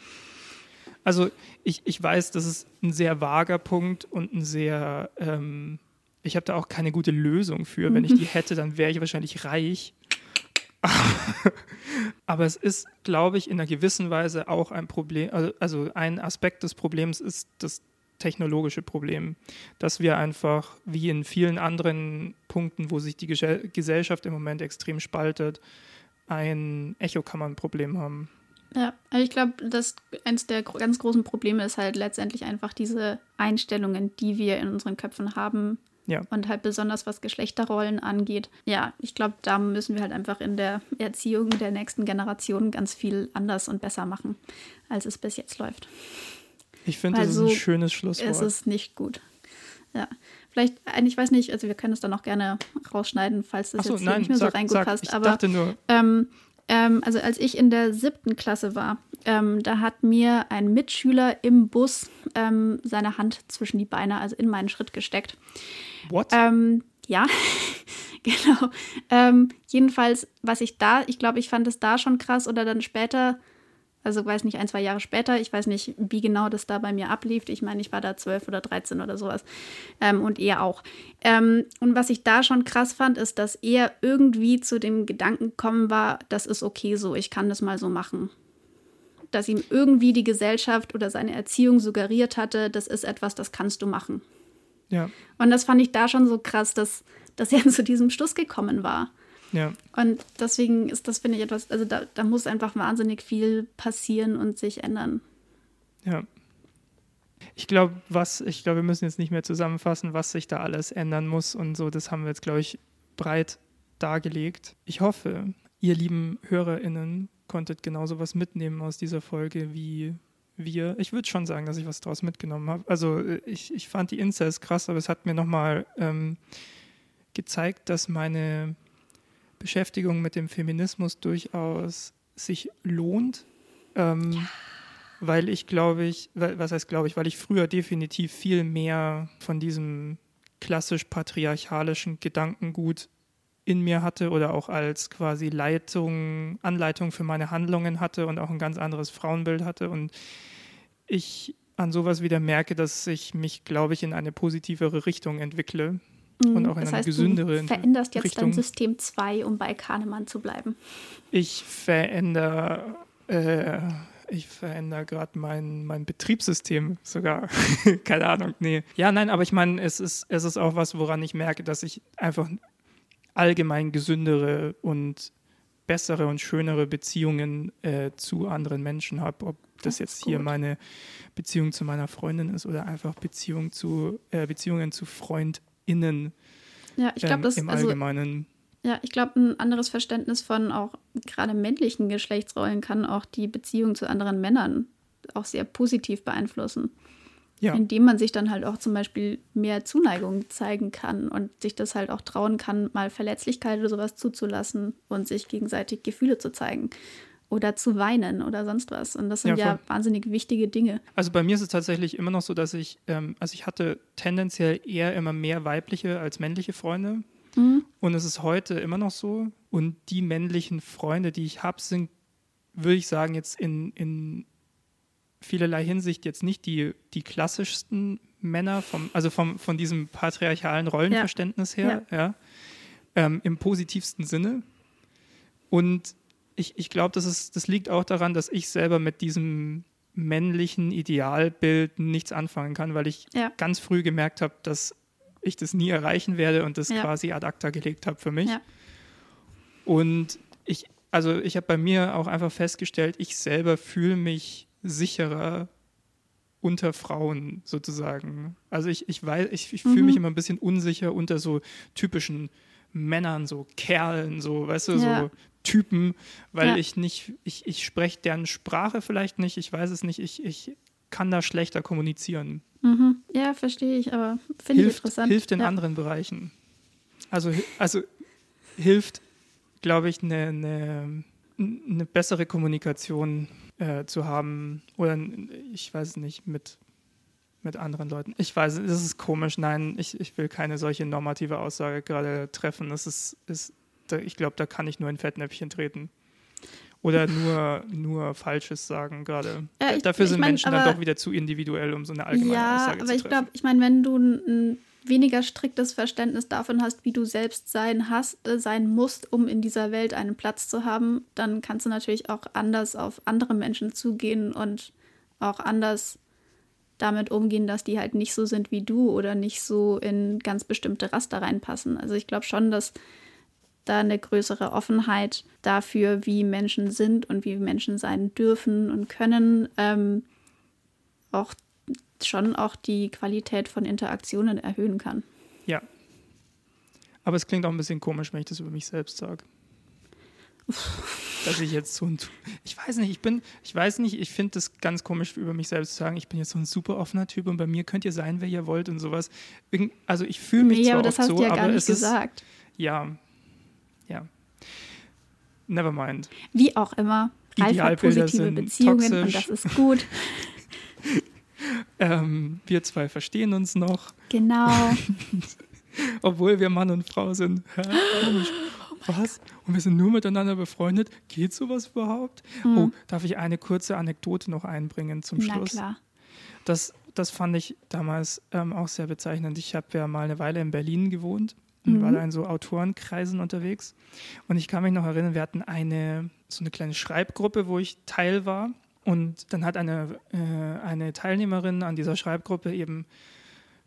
Also ich, ich weiß, das ist ein sehr vager Punkt und ein sehr, ähm, ich habe da auch keine gute Lösung für. Wenn ich die hätte, dann wäre ich wahrscheinlich reich. (laughs) Aber es ist, glaube ich, in einer gewissen Weise auch ein Problem, also, also ein Aspekt des Problems ist das technologische Problem, dass wir einfach, wie in vielen anderen Punkten, wo sich die Gesellschaft im Moment extrem spaltet, ein Echokammernproblem haben. Ja, also ich glaube, dass eines der ganz großen Probleme ist halt letztendlich einfach diese Einstellungen, die wir in unseren Köpfen haben, ja. Und halt besonders was Geschlechterrollen angeht. Ja, ich glaube, da müssen wir halt einfach in der Erziehung der nächsten Generation ganz viel anders und besser machen, als es bis jetzt läuft. Ich finde, das ist ein schönes Schlusswort. Es ist nicht gut. Ja. Vielleicht, ich weiß nicht, also wir können es dann auch gerne rausschneiden, falls das so, jetzt nein, nicht mehr sag, so reingepasst. Sag, ich aber dachte nur. Ähm, ähm, also als ich in der siebten Klasse war, ähm, da hat mir ein Mitschüler im Bus ähm, seine Hand zwischen die Beine, also in meinen Schritt gesteckt. What? Ähm, ja, (laughs) genau. Ähm, jedenfalls, was ich da, ich glaube, ich fand es da schon krass oder dann später, also weiß nicht, ein, zwei Jahre später, ich weiß nicht, wie genau das da bei mir ablief. Ich meine, ich war da zwölf oder dreizehn oder sowas ähm, und er auch. Ähm, und was ich da schon krass fand, ist, dass er irgendwie zu dem Gedanken gekommen war, das ist okay so, ich kann das mal so machen dass ihm irgendwie die Gesellschaft oder seine Erziehung suggeriert hatte, das ist etwas, das kannst du machen. Ja. Und das fand ich da schon so krass, dass, dass er (laughs) zu diesem Schluss gekommen war. Ja. Und deswegen ist das, finde ich, etwas, also da, da muss einfach wahnsinnig viel passieren und sich ändern. Ja. Ich glaube, was, ich glaube, wir müssen jetzt nicht mehr zusammenfassen, was sich da alles ändern muss und so. Das haben wir jetzt, glaube ich, breit dargelegt. Ich hoffe, ihr lieben HörerInnen konntet genauso was mitnehmen aus dieser Folge wie wir. Ich würde schon sagen, dass ich was daraus mitgenommen habe. Also äh, ich, ich fand die Incels krass, aber es hat mir nochmal ähm, gezeigt, dass meine Beschäftigung mit dem Feminismus durchaus sich lohnt. Ähm, ja. Weil ich glaube ich, was heißt glaube ich, weil ich früher definitiv viel mehr von diesem klassisch patriarchalischen Gedankengut in mir hatte oder auch als quasi Leitung, Anleitung für meine Handlungen hatte und auch ein ganz anderes Frauenbild hatte. Und ich an sowas wieder merke, dass ich mich, glaube ich, in eine positivere Richtung entwickle. Mhm. Und auch in das eine heißt, gesündere du veränderst jetzt Richtung. dein System 2, um bei Kahnemann zu bleiben. Ich verändere, äh, ich verändere gerade mein, mein Betriebssystem sogar. (laughs) Keine Ahnung, nee. Ja, nein, aber ich meine, es ist, es ist auch was, woran ich merke, dass ich einfach allgemein gesündere und bessere und schönere Beziehungen äh, zu anderen Menschen habe. Ob das, das jetzt hier meine Beziehung zu meiner Freundin ist oder einfach Beziehung zu, äh, Beziehungen zu Freund innen ja, ich glaube, ähm, im also, Allgemeinen. Ja, ich glaube, ein anderes Verständnis von auch gerade männlichen Geschlechtsrollen kann auch die Beziehung zu anderen Männern auch sehr positiv beeinflussen. Ja. Indem man sich dann halt auch zum Beispiel mehr Zuneigung zeigen kann und sich das halt auch trauen kann, mal Verletzlichkeit oder sowas zuzulassen und sich gegenseitig Gefühle zu zeigen oder zu weinen oder sonst was. Und das sind ja, ja, wahnsinnig wichtige Dinge. Also bei mir ist es tatsächlich immer noch so, dass ich, ähm, also ich hatte tendenziell eher immer mehr weibliche als männliche Freunde. Mhm. Und es ist heute immer noch so. Und die männlichen Freunde, die ich habe, sind, würde ich sagen, jetzt in, in vielerlei Hinsicht jetzt nicht die, die klassischsten Männer, vom, also vom, von diesem patriarchalen Rollenverständnis ja. her, ja. ja ähm, im positivsten Sinne. Und ich, ich glaube, das, das liegt auch daran, dass ich selber mit diesem männlichen Idealbild nichts anfangen kann, weil ich ja. ganz früh gemerkt habe, dass ich das nie erreichen werde und das quasi ad acta gelegt habe für mich. Und ich, also ich habe bei mir auch einfach festgestellt, ich selber fühle mich sicherer unter Frauen sozusagen. Also ich, ich weiß, ich, ich fühle mhm. mich immer ein bisschen unsicher unter so typischen Männern, so Kerlen, so, weißt du, ja. so Typen, weil ja. ich nicht, ich, ich spreche deren Sprache vielleicht nicht, ich weiß es nicht, ich, ich kann da schlechter kommunizieren. Mhm. Ja, verstehe ich, aber finde ich interessant. Hilft in ja. anderen Bereichen. Also, also hilft, glaube ich, eine, eine, eine bessere Kommunikation äh, zu haben oder ich weiß nicht, mit, mit anderen Leuten. Ich weiß, das ist komisch. Nein, ich, ich will keine solche normative Aussage gerade treffen. Das ist, ist ich glaube, da kann ich nur in Fettnäpfchen treten. Oder nur, (laughs) nur Falsches sagen gerade. Ja, Dafür sind mein, Menschen dann doch wieder zu individuell, um so eine allgemeine ja, Aussage zu treffen. Ja, aber ich glaube, ich meine, wenn du ein weniger striktes Verständnis davon hast, wie du selbst sein hast, äh, sein musst, um in dieser Welt einen Platz zu haben, dann kannst du natürlich auch anders auf andere Menschen zugehen und auch anders damit umgehen, dass die halt nicht so sind wie du oder nicht so in ganz bestimmte Raster reinpassen. Also ich glaube schon, dass da eine größere Offenheit dafür, wie Menschen sind und wie Menschen sein dürfen und können, ähm, auch schon auch die Qualität von Interaktionen erhöhen kann. Ja. Aber es klingt auch ein bisschen komisch, wenn ich das über mich selbst sage. Dass ich jetzt so ein. Ich weiß nicht, ich bin, ich weiß nicht, ich finde das ganz komisch über mich selbst zu sagen, ich bin jetzt so ein super offener Typ und bei mir könnt ihr sein, wer ihr wollt und sowas. Also ich fühle mich nee, zwar aber das hast so, du ja gar nicht gesagt. Ist, ja, ja. Never mind. Wie auch immer. Ralf hat positive Beziehungen toxisch. und das ist gut. (laughs) ähm, wir zwei verstehen uns noch. Genau. (laughs) Obwohl wir Mann und Frau sind. Oh Was? Und wir sind nur miteinander befreundet? Geht sowas überhaupt? Mhm. Oh, darf ich eine kurze Anekdote noch einbringen zum Schluss? Na klar. Das, das fand ich damals ähm, auch sehr bezeichnend. Ich habe ja mal eine Weile in Berlin gewohnt und mhm. war da in so Autorenkreisen unterwegs. Und ich kann mich noch erinnern, wir hatten eine so eine kleine Schreibgruppe, wo ich Teil war. Und dann hat eine, äh, eine Teilnehmerin an dieser Schreibgruppe eben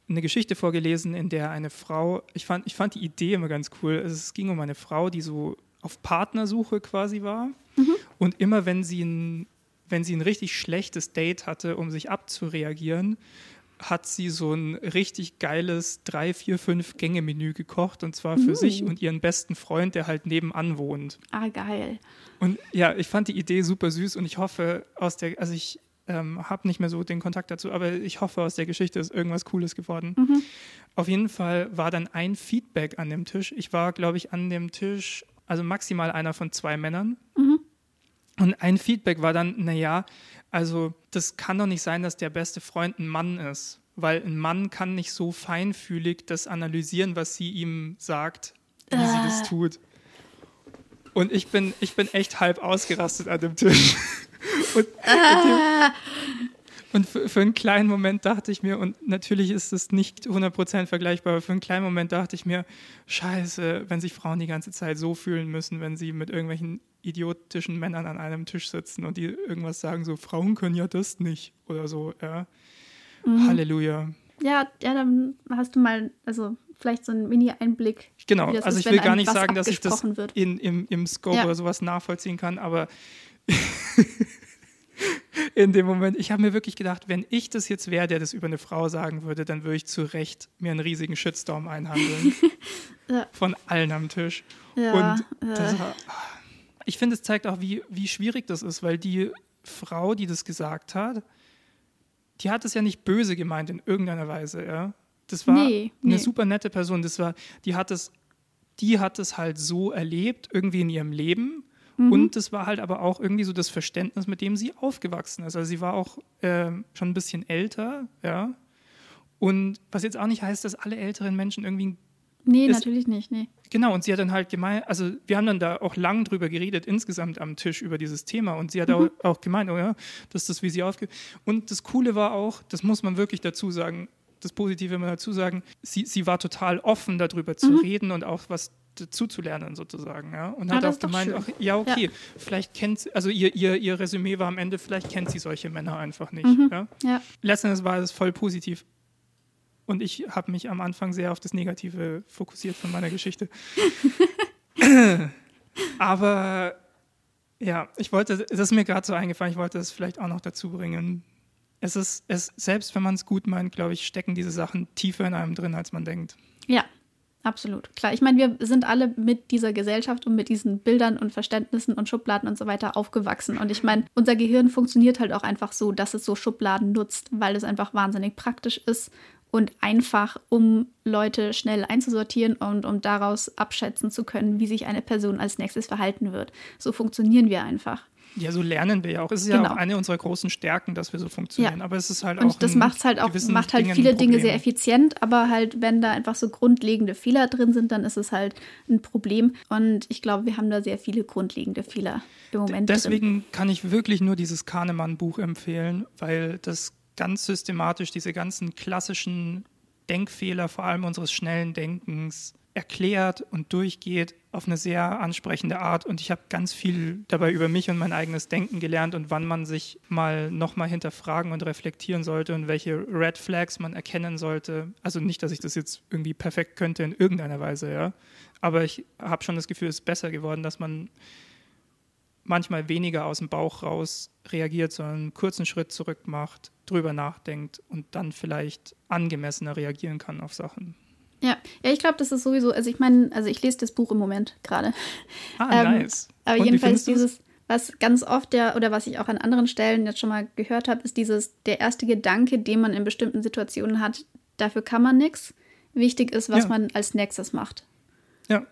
eine Geschichte vorgelesen, in der eine Frau, ich fand, ich fand die Idee immer ganz cool. Also es ging um eine Frau, die so auf Partnersuche quasi war. Mhm. Und immer wenn sie, ein, wenn sie ein richtig schlechtes Date hatte, um sich abzureagieren, hat sie so ein richtig geiles drei, vier, fünf Gänge-Menü gekocht und zwar für mm. sich und ihren besten Freund, der halt nebenan wohnt. Ah, geil. Und ja, ich fand die Idee super süß und ich hoffe, aus der, also ich, ähm, habe nicht mehr so den Kontakt dazu, aber ich hoffe, aus der Geschichte ist irgendwas Cooles geworden. Mhm. Auf jeden Fall war dann ein Feedback an dem Tisch. Ich war, glaube ich, an dem Tisch, also maximal einer von zwei Männern. Und ein Feedback war dann, naja, also das kann doch nicht sein, dass der beste Freund ein Mann ist, weil ein Mann kann nicht so feinfühlig das analysieren, was sie ihm sagt, wie sie das Äh. tut. Und ich bin, ich bin echt halb ausgerastet an dem Tisch. (laughs) Und, und für, für einen kleinen Moment dachte ich mir, und natürlich ist es nicht 100% vergleichbar, aber für einen kleinen Moment dachte ich mir, scheiße, wenn sich Frauen die ganze Zeit so fühlen müssen, wenn sie mit irgendwelchen idiotischen Männern an einem Tisch sitzen und die irgendwas sagen, so Frauen können ja das nicht oder so, ja. Mhm. Halleluja. Ja, ja, dann hast du mal, also vielleicht so einen Mini-Einblick. Genau, also ich will gar nicht sagen, dass ich das wird. in, im, im Scope Ja. oder sowas nachvollziehen kann, aber (laughs) in dem Moment, ich habe mir wirklich gedacht, wenn ich das jetzt wäre, der das über eine Frau sagen würde, dann würde ich zu Recht mir einen riesigen Shitstorm einhandeln. (laughs) Ja. Von allen am Tisch. Ja, Und das war, ich finde, es zeigt auch, wie, wie schwierig das ist, weil die Frau, die das gesagt hat, die hat es ja nicht böse gemeint in irgendeiner Weise, ja. Das war Nee, nee. eine super nette Person. Das war, die hat es, die hat es halt so erlebt, irgendwie in ihrem Leben. Mhm. Und das war halt aber auch irgendwie so das Verständnis, mit dem sie aufgewachsen ist. Also sie war auch ähm, schon ein bisschen älter, ja. Und was jetzt auch nicht heißt, dass alle älteren Menschen irgendwie ein Nee, ist- natürlich nicht, nee. Genau, und sie hat dann halt gemeint, also wir haben dann da auch lang drüber geredet, insgesamt am Tisch über dieses Thema. Und sie hat auch, auch gemeint, oh ja, das ist das, wie sie aufge... Und das Coole war auch, das muss man wirklich dazu sagen, das Positive immer dazu sagen, sie, sie war total offen, darüber zu reden und auch was dazu zu lernen sozusagen. Ja? Und Ah, hat auch gemeint, ach, ja, okay, vielleicht kennt sie, also ihr, ihr, ihr Resümee war am Ende, vielleicht kennt sie solche Männer einfach nicht. Ja? Ja, letztendlich war es voll positiv. Und ich habe mich am Anfang sehr auf das Negative fokussiert von meiner Geschichte. (laughs) Aber ja, ich wollte, das ist mir gerade so eingefallen, ich wollte es vielleicht auch noch dazu bringen. Es ist, es, selbst wenn man es gut meint, glaube ich, stecken diese Sachen tiefer in einem drin, als man denkt. ja, absolut. Klar, ich meine, wir sind alle mit dieser Gesellschaft und mit diesen Bildern und Verständnissen und Schubladen und so weiter aufgewachsen. Und ich meine, unser Gehirn funktioniert halt auch einfach so, dass es so Schubladen nutzt, weil es einfach wahnsinnig praktisch ist und einfach, um Leute schnell einzusortieren und um daraus abschätzen zu können, wie sich eine Person als nächstes verhalten wird. So funktionieren wir einfach. Ja, so lernen wir ja auch. Es ist ja Genau. auch eine unserer großen Stärken, dass wir so funktionieren. Aber es ist halt auch. Und das macht halt auch, macht halt Dingen viele Dinge sehr effizient, aber halt, wenn da einfach so grundlegende Fehler drin sind, dann ist es halt ein Problem. Und ich glaube, wir haben da sehr viele grundlegende Fehler im Moment. Drin. Deswegen kann ich wirklich nur dieses Kahnemann-Buch empfehlen, weil das ganz systematisch diese ganzen klassischen Denkfehler, vor allem unseres schnellen Denkens, erklärt und durchgeht auf eine sehr ansprechende Art. Und ich habe ganz viel dabei über mich und mein eigenes Denken gelernt und wann man sich mal nochmal hinterfragen und reflektieren sollte und welche Red Flags man erkennen sollte. Also nicht, dass ich das jetzt irgendwie perfekt könnte in irgendeiner Weise, ja. Aber ich habe schon das Gefühl, es ist besser geworden, dass man manchmal weniger aus dem Bauch raus reagiert, sondern einen kurzen Schritt zurück macht, drüber nachdenkt und dann vielleicht angemessener reagieren kann auf Sachen. Ja, ja ich glaube, das ist sowieso, also ich meine, also ich lese das Buch im Moment gerade. Ah, Ähm, nice. Aber Und jedenfalls dieses, was ganz oft der, oder was ich auch an anderen Stellen jetzt schon mal gehört habe, ist dieses, der erste Gedanke, den man in bestimmten Situationen hat, dafür kann man nichts. Wichtig ist, was Ja. man als nächstes macht. Ja,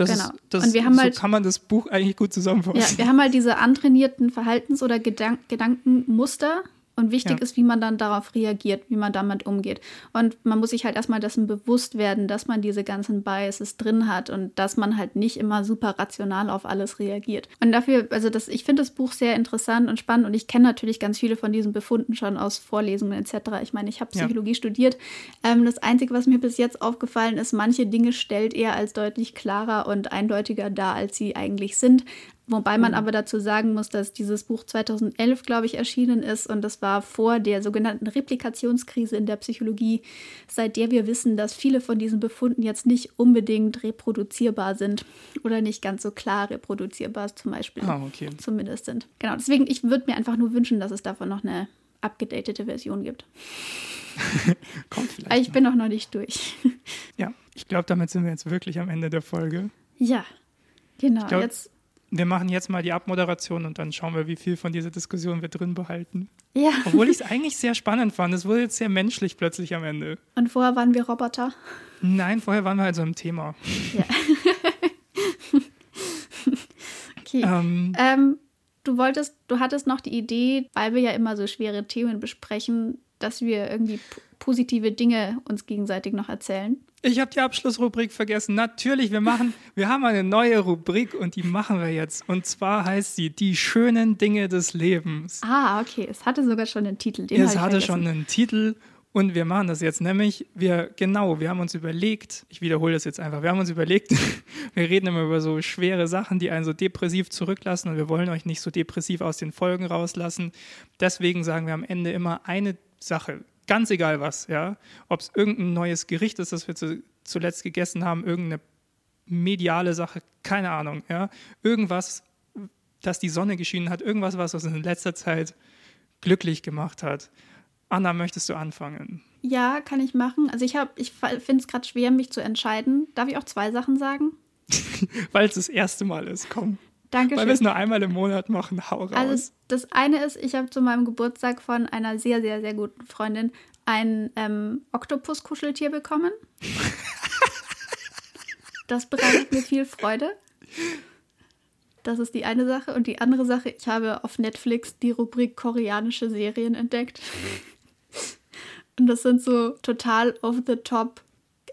das Genau. ist, das, Und wir haben so halt- kann man das Buch eigentlich gut zusammenfassen. Ja, wir haben halt diese antrainierten Verhaltens- oder Gedank Gedankenmuster. Und wichtig Ja. ist, wie man dann darauf reagiert, wie man damit umgeht. Und man muss sich halt erstmal dessen bewusst werden, dass man diese ganzen Biases drin hat und dass man halt nicht immer super rational auf alles reagiert. Und dafür, also das, ich finde das Buch sehr interessant und spannend und ich kenne natürlich ganz viele von diesen Befunden schon aus Vorlesungen etc. Ich meine, ich habe Ja. Psychologie studiert. Ähm, das Einzige, was mir bis jetzt aufgefallen ist, manche Dinge stellt er als deutlich klarer und eindeutiger dar, als sie eigentlich sind. Wobei man aber dazu sagen muss, dass dieses Buch 2011, glaube ich, erschienen ist und das war vor der sogenannten Replikationskrise in der Psychologie, seit der wir wissen, dass viele von diesen Befunden jetzt nicht unbedingt reproduzierbar sind oder nicht ganz so klar reproduzierbar zum Beispiel Ah, okay. zumindest sind. Genau, deswegen, ich würde mir einfach nur wünschen, dass es davon noch eine abgedatete Version gibt. (laughs) Kommt vielleicht. Aber ich bin auch noch nicht durch. ja, ich glaube, damit sind wir jetzt wirklich am Ende der Folge. ja, genau. glaub- jetzt wir machen jetzt mal die Abmoderation und dann schauen wir, wie viel von dieser Diskussion wir drin behalten. Ja. Obwohl ich es eigentlich sehr spannend fand. Es wurde jetzt sehr menschlich plötzlich am Ende. Und vorher waren wir Roboter. Nein, vorher waren wir halt so im Thema. Ja. (laughs) okay. Ähm, Ähm, du wolltest, du hattest noch die Idee, weil wir ja immer so schwere Themen besprechen, dass wir irgendwie positive Dinge uns gegenseitig noch erzählen. ich habe die Abschlussrubrik vergessen. Natürlich, wir machen, (laughs) wir haben eine neue Rubrik und die machen wir jetzt. Und zwar heißt sie Die schönen Dinge des Lebens. Ah, okay. Es hatte sogar schon einen Titel. Den es hatte vergessen. schon einen Titel und wir machen das jetzt nämlich, wir, genau, wir haben uns überlegt, ich wiederhole das jetzt einfach, wir haben uns überlegt, (laughs) wir reden immer über so schwere Sachen, die einen so depressiv zurücklassen und wir wollen euch nicht so depressiv aus den Folgen rauslassen. Deswegen sagen wir am Ende immer eine Sache, ganz egal was, ja, ob es irgendein neues Gericht ist, das wir zu, zuletzt gegessen haben, irgendeine mediale Sache, keine Ahnung, ja, irgendwas, dass die Sonne geschienen hat, irgendwas, was uns in letzter Zeit glücklich gemacht hat. Anna, möchtest du anfangen? Ja, kann ich machen. Also ich habe, ich finde es gerade schwer, mich zu entscheiden. Darf ich auch zwei Sachen sagen? (laughs) Weil es das erste Mal ist, komm. Danke Weil wir es nur einmal im Monat machen, hau raus. Also das eine ist, ich habe zu meinem Geburtstag von einer sehr, sehr, sehr guten Freundin ein ähm, Oktopus-Kuscheltier bekommen. (laughs) Das bereitet mir viel Freude. Das ist die eine Sache. Und die andere Sache, ich habe auf Netflix die Rubrik koreanische Serien entdeckt. Und das sind so total over-the-top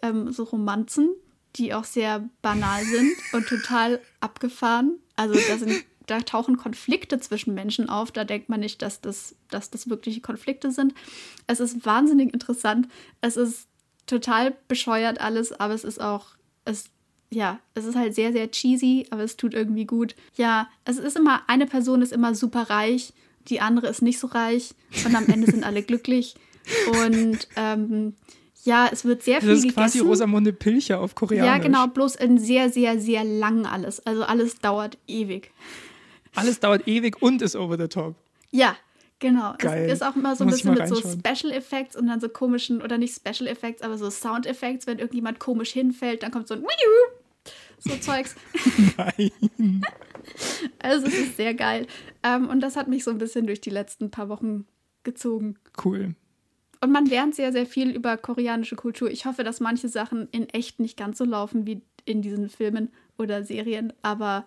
ähm, so Romanzen, die auch sehr banal sind und total abgefahren. Also da, sind, da tauchen Konflikte zwischen Menschen auf. Da denkt man nicht, dass das, dass das wirkliche Konflikte sind. Es ist wahnsinnig interessant. Es ist total bescheuert alles, aber es ist auch, es, ja, es ist halt sehr, sehr cheesy, aber es tut irgendwie gut. Ja, es ist immer, eine Person ist immer super reich, die andere ist nicht so reich und am Ende sind alle glücklich. (laughs) Und ähm, ja, es wird sehr viel das ist quasi gegessen. Rosamunde Pilcher auf Koreanisch. Ja, genau, bloß in sehr, sehr, sehr lang alles. Also alles dauert ewig. Alles dauert ewig und ist over the top. Ja, genau. Geil. Es ist auch immer so ein Muss bisschen mit so. Special Effects und dann so komischen, oder nicht Special Effects, aber so Sound Effects, wenn irgendjemand komisch hinfällt, dann kommt so ein (laughs) so Zeugs. Nein. (laughs) Also es ist sehr geil. Ähm, und das hat mich so ein bisschen durch die letzten paar Wochen gezogen. Cool. Und man lernt sehr, sehr viel über koreanische Kultur. Ich hoffe, dass manche Sachen in echt nicht ganz so laufen wie in diesen Filmen oder Serien, aber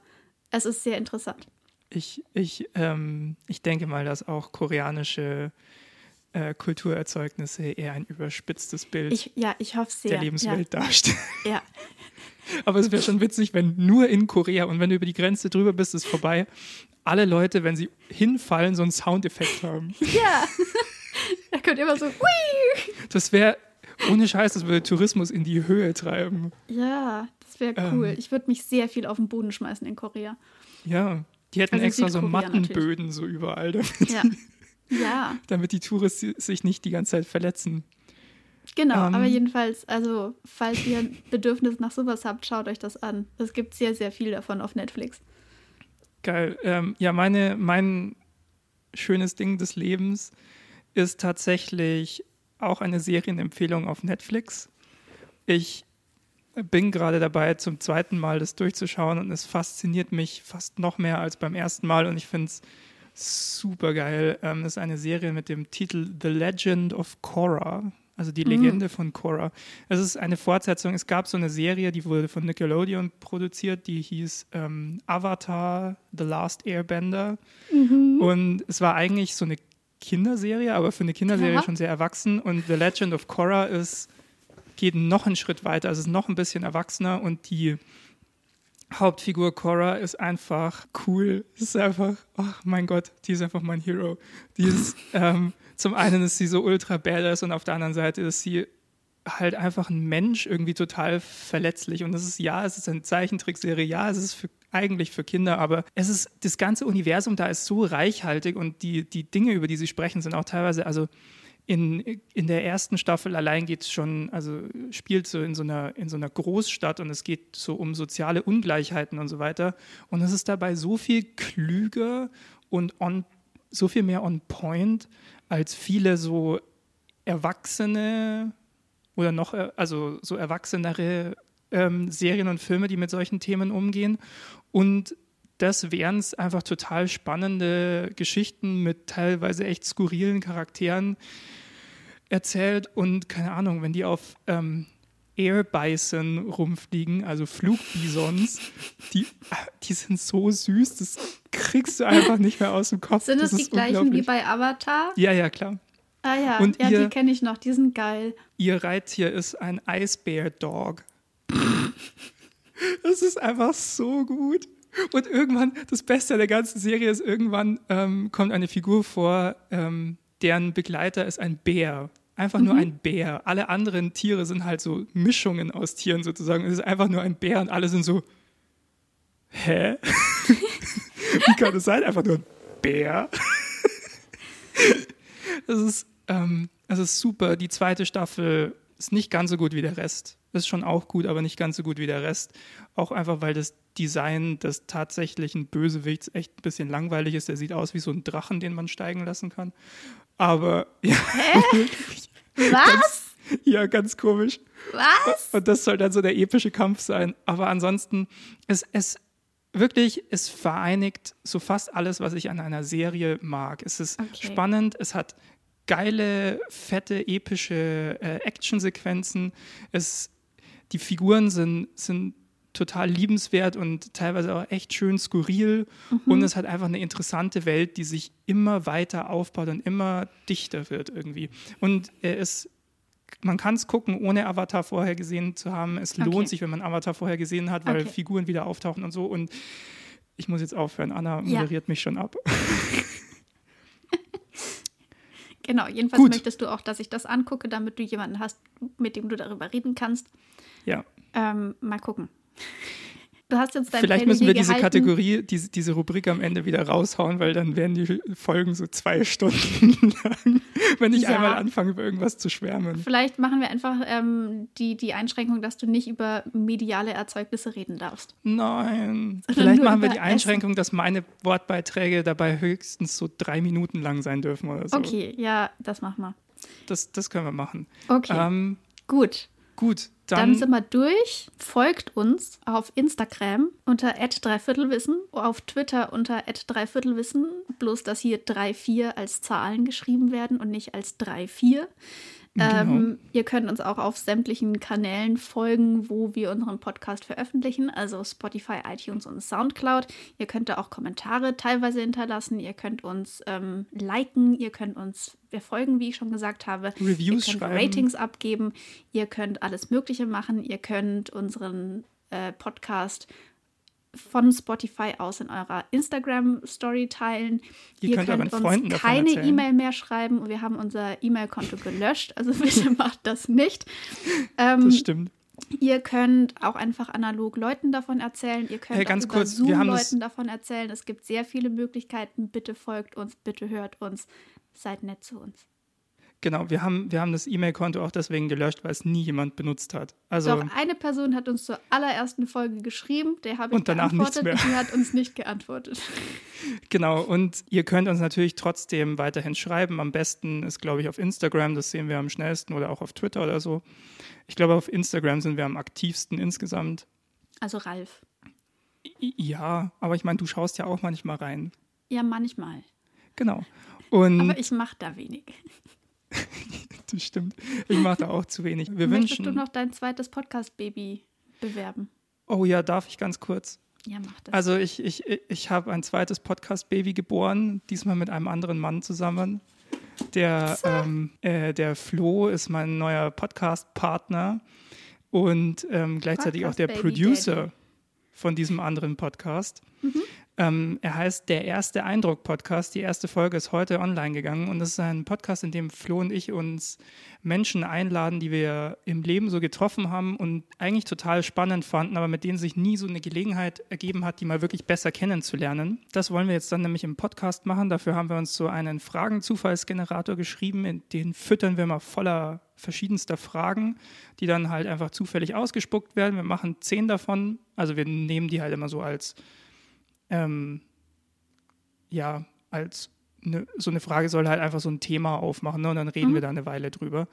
es ist sehr interessant. Ich, ich, ähm, ich denke mal, dass auch koreanische äh, Kulturerzeugnisse eher ein überspitztes Bild Ich, ja, ich hoffe sehr. der Lebenswelt darstellen. Ja, (laughs) ja. (laughs) Aber es wäre schon witzig, wenn nur in Korea und wenn du über die Grenze drüber bist, ist vorbei, alle Leute, wenn sie hinfallen, so einen Soundeffekt haben. (laughs) ja. Kommt immer so, Hui! Das wäre, ohne Scheiß, das würde Tourismus in die Höhe treiben. Ja, das wäre cool. Ähm. ich würde mich sehr viel auf den Boden schmeißen in Korea. Ja, die hätten Also extra so Mattenböden so überall, damit, Ja. Ja, damit die Touristen sich nicht die ganze Zeit verletzen. genau. Ähm. aber jedenfalls, also, falls ihr ein Bedürfnis nach sowas habt, schaut euch das an. Es gibt sehr, sehr viel davon auf Netflix. Geil. Ähm, ja, meine, mein schönes Ding des Lebens ist tatsächlich auch eine Serienempfehlung auf Netflix. Ich bin gerade dabei, zum zweiten Mal das durchzuschauen und es fasziniert mich fast noch mehr als beim ersten Mal und ich finde es super geil. Ähm, das ist eine Serie mit dem Titel The Legend of Korra, also die Legende von Korra. Es ist eine Fortsetzung. Es gab so eine Serie, die wurde von Nickelodeon produziert, die hieß ähm, Avatar The Last Airbender. Und es war eigentlich so eine Kinderserie, aber für eine Kinderserie Ja. schon sehr erwachsen. Und The Legend of Korra ist, geht noch einen Schritt weiter, also ist noch ein bisschen erwachsener und die Hauptfigur Korra ist einfach cool. Ist einfach, ach mein Gott, die ist einfach mein Hero. Die ist, ähm, zum einen ist sie so ultra badass und auf der anderen Seite ist sie halt einfach ein Mensch, irgendwie total verletzlich. Und das ist, ja, es ist eine Zeichentrickserie, ja, es ist für, eigentlich für Kinder, aber es ist, das ganze Universum da ist so reichhaltig und die, die Dinge, über die sie sprechen, sind auch teilweise, also in, in der ersten Staffel allein geht es schon, also spielt so in so, einer, in so einer Großstadt und es geht so um soziale Ungleichheiten und so weiter. Und es ist dabei so viel klüger und on, so viel mehr on point als viele so erwachsene oder noch, äh, also so erwachsenere ähm, Serien und Filme, die mit solchen Themen umgehen. Und das wären es einfach total spannende Geschichten mit teilweise echt skurrilen Charakteren erzählt und keine Ahnung, wenn die auf ähm, Air Bison rumfliegen, also Flugbisons, die, die sind so süß, das kriegst du einfach nicht mehr aus dem Kopf. Sind das, das die gleichen wie bei Avatar? Ja, ja, klar. Ah ja, und ja, ihr, die kenne ich noch, die sind geil. Ihr Reittier ist ein Eisbär Dog. (laughs) das ist einfach so gut. Und irgendwann, das Beste der ganzen Serie ist, irgendwann ähm, kommt eine Figur vor, ähm, deren Begleiter ist ein Bär. Einfach mhm. nur ein Bär. Alle anderen Tiere sind halt so Mischungen aus Tieren sozusagen. Es ist einfach nur ein Bär und alle sind so, hä? (laughs) Wie kann das sein? Einfach nur ein Bär. (laughs) das ist, ähm, das ist super. Die zweite Staffel ist nicht ganz so gut wie der Rest. Ist schon auch gut, aber nicht ganz so gut wie der Rest. Auch einfach, weil das Design des tatsächlichen Bösewichts echt ein bisschen langweilig ist. Der sieht aus wie so ein Drachen, den man steigen lassen kann. Aber (laughs) ja. Hä? Was? Ganz, ja, ganz komisch. Was? Und das soll dann so der epische Kampf sein. Aber ansonsten, es, es wirklich, es vereinigt so fast alles, was ich an einer Serie mag. Es ist okay. spannend, es hat geile, fette, epische äh, Actionsequenzen. Es, die Figuren sind, sind total liebenswert und teilweise auch echt schön skurril. Mhm. Und es hat einfach eine interessante Welt, die sich immer weiter aufbaut und immer dichter wird irgendwie. Und er ist man kann es gucken, ohne Avatar vorher gesehen zu haben. Es okay. lohnt sich, wenn man Avatar vorher gesehen hat, weil okay. Figuren wieder auftauchen und so. Und ich muss jetzt aufhören. Anna moderiert ja. mich schon ab. (laughs) genau, jedenfalls Gut. möchtest du auch, dass ich das angucke, damit du jemanden hast, mit dem du darüber reden kannst. Ja. Ähm, mal gucken. Du hast jetzt dein Vielleicht müssen wir diese gehalten. Kategorie, diese, diese Rubrik am Ende wieder raushauen, weil dann werden die Folgen so zwei (laughs) Stunden lang, wenn ich ja. einmal anfange, über irgendwas zu schwärmen. Vielleicht machen wir einfach ähm, die, die Einschränkung, dass du nicht über mediale Erzeugnisse reden darfst. Nein. Vielleicht machen wir die Einschränkung, Essen. dass meine Wortbeiträge dabei höchstens so drei Minuten lang sein dürfen oder so. Okay, ja, das machen wir. Das, das können wir machen. Okay. Ähm, Gut. Gut, dann, dann sind wir durch. Folgt uns auf Instagram unter dreiviertelwissen, auf Twitter unter dreiviertelwissen, bloß dass hier 3-4 als Zahlen geschrieben werden und nicht als 3-4. Genau. Ähm, ihr könnt uns auch auf sämtlichen Kanälen folgen, wo wir unseren Podcast veröffentlichen, also Spotify, iTunes und Soundcloud. Ihr könnt da auch Kommentare teilweise hinterlassen. Ihr könnt uns ähm, liken, ihr könnt uns folgen, wie ich schon gesagt habe. Reviews ihr könnt schreiben. Ratings abgeben. Ihr könnt alles Mögliche machen. Ihr könnt unseren äh, Podcast von Spotify aus in eurer Instagram-Story teilen. Ihr, Ihr könnt, könnt uns keine E-Mail mehr schreiben. Wir haben unser E-Mail-Konto gelöscht, also (laughs) bitte macht das nicht. Ähm, das stimmt. Ihr könnt auch einfach analog Leuten davon erzählen. Ihr könnt hey, ganz auch über kurz, Zoom Leuten davon erzählen. Es gibt sehr viele Möglichkeiten. Bitte folgt uns, bitte hört uns. Seid nett zu uns. Genau, wir haben, wir haben das E-Mail-Konto auch deswegen gelöscht, weil es nie jemand benutzt hat. Also, Doch, eine Person hat uns zur allerersten Folge geschrieben, der habe ich und danach geantwortet nichts mehr. und die hat uns nicht geantwortet. (laughs) Genau, und ihr könnt uns natürlich trotzdem weiterhin schreiben. Am besten ist, glaube ich, auf Instagram, das sehen wir am schnellsten, oder auch auf Twitter oder so. Ich glaube, auf Instagram sind wir am aktivsten insgesamt. Also Ralf. Ja, aber ich meine, du schaust ja auch manchmal rein. Ja, manchmal. Genau. Und aber ich mache da wenig. (laughs) das stimmt. Ich mache da auch zu wenig. Wir Möchtest wünschen, du noch dein zweites Podcast-Baby bewerben? Oh ja, darf ich ganz kurz? Ja, mach das. Also ich, ich, ich habe ein zweites Podcast-Baby geboren, diesmal mit einem anderen Mann zusammen. Der, ähm, äh, der Flo ist mein neuer Podcast-Partner und ähm, gleichzeitig Podcast auch der Producer Daddy. von diesem anderen Podcast. Mhm. Ähm, er heißt Der erste Eindruck Podcast. Die erste Folge ist heute online gegangen und es ist ein Podcast, in dem Flo und ich uns Menschen einladen, die wir im Leben so getroffen haben und eigentlich total spannend fanden, aber mit denen sich nie so eine Gelegenheit ergeben hat, die mal wirklich besser kennenzulernen. Das wollen wir jetzt dann nämlich im Podcast machen. Dafür haben wir uns so einen Fragen-Zufallsgenerator geschrieben, in den füttern wir mal voller verschiedenster Fragen, die dann halt einfach zufällig ausgespuckt werden. Wir machen zehn davon, also wir nehmen die halt immer so als ähm, ja, als eine, so eine Frage soll halt einfach so ein Thema aufmachen ne? und dann reden mhm. wir da eine Weile drüber.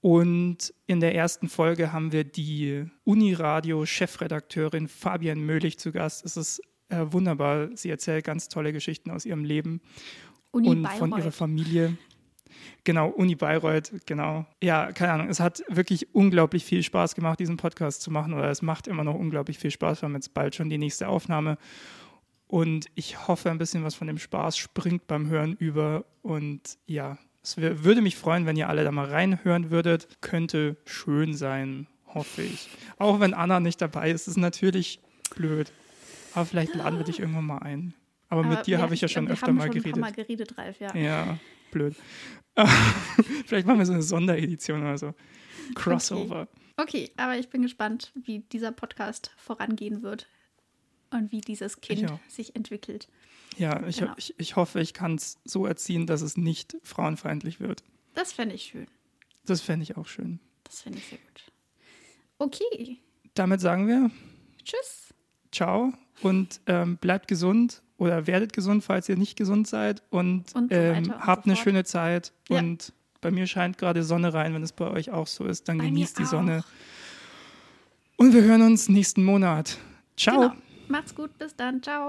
Und in der ersten Folge haben wir die Uniradio-Chefredakteurin Fabian Möhlich zu Gast. Es ist äh, wunderbar. Sie erzählt ganz tolle Geschichten aus ihrem Leben Uni und Bayreuth. von ihrer Familie. Genau, Uni Bayreuth, genau. Ja, keine Ahnung, es hat wirklich unglaublich viel Spaß gemacht, diesen Podcast zu machen oder es macht immer noch unglaublich viel Spaß. Wir haben jetzt bald schon die nächste Aufnahme und ich hoffe, ein bisschen was von dem Spaß springt beim Hören über und ja, es würde mich freuen, wenn ihr alle da mal reinhören würdet. Könnte schön sein, hoffe ich. Auch wenn Anna nicht dabei ist, ist natürlich blöd. Aber vielleicht laden wir dich irgendwann mal ein. Aber, Aber mit dir habe ich ja schon öfter mal schon geredet. Mal geredet, Ralf, ja. Ja, blöd. (laughs) Vielleicht machen wir so eine Sonderedition oder so. Crossover. Okay, aber ich bin gespannt, wie dieser Podcast vorangehen wird und wie dieses Kind sich entwickelt. Ja, ich, Genau. ich, ich hoffe, ich kann es so erziehen, dass es nicht frauenfeindlich wird. Das fände ich schön. Das fände ich auch schön. Das finde ich sehr gut. Okay, Damit sagen wir tschüss. Ciao und ähm, bleibt gesund oder werdet gesund, falls ihr nicht gesund seid und, Und so ähm, und habt so eine schöne Zeit Ja. und bei mir scheint gerade Sonne rein, wenn es bei euch auch so ist, dann Bei genießt die auch. Sonne. Und wir hören uns nächsten Monat. Ciao. Genau. Macht's gut, bis dann. Ciao.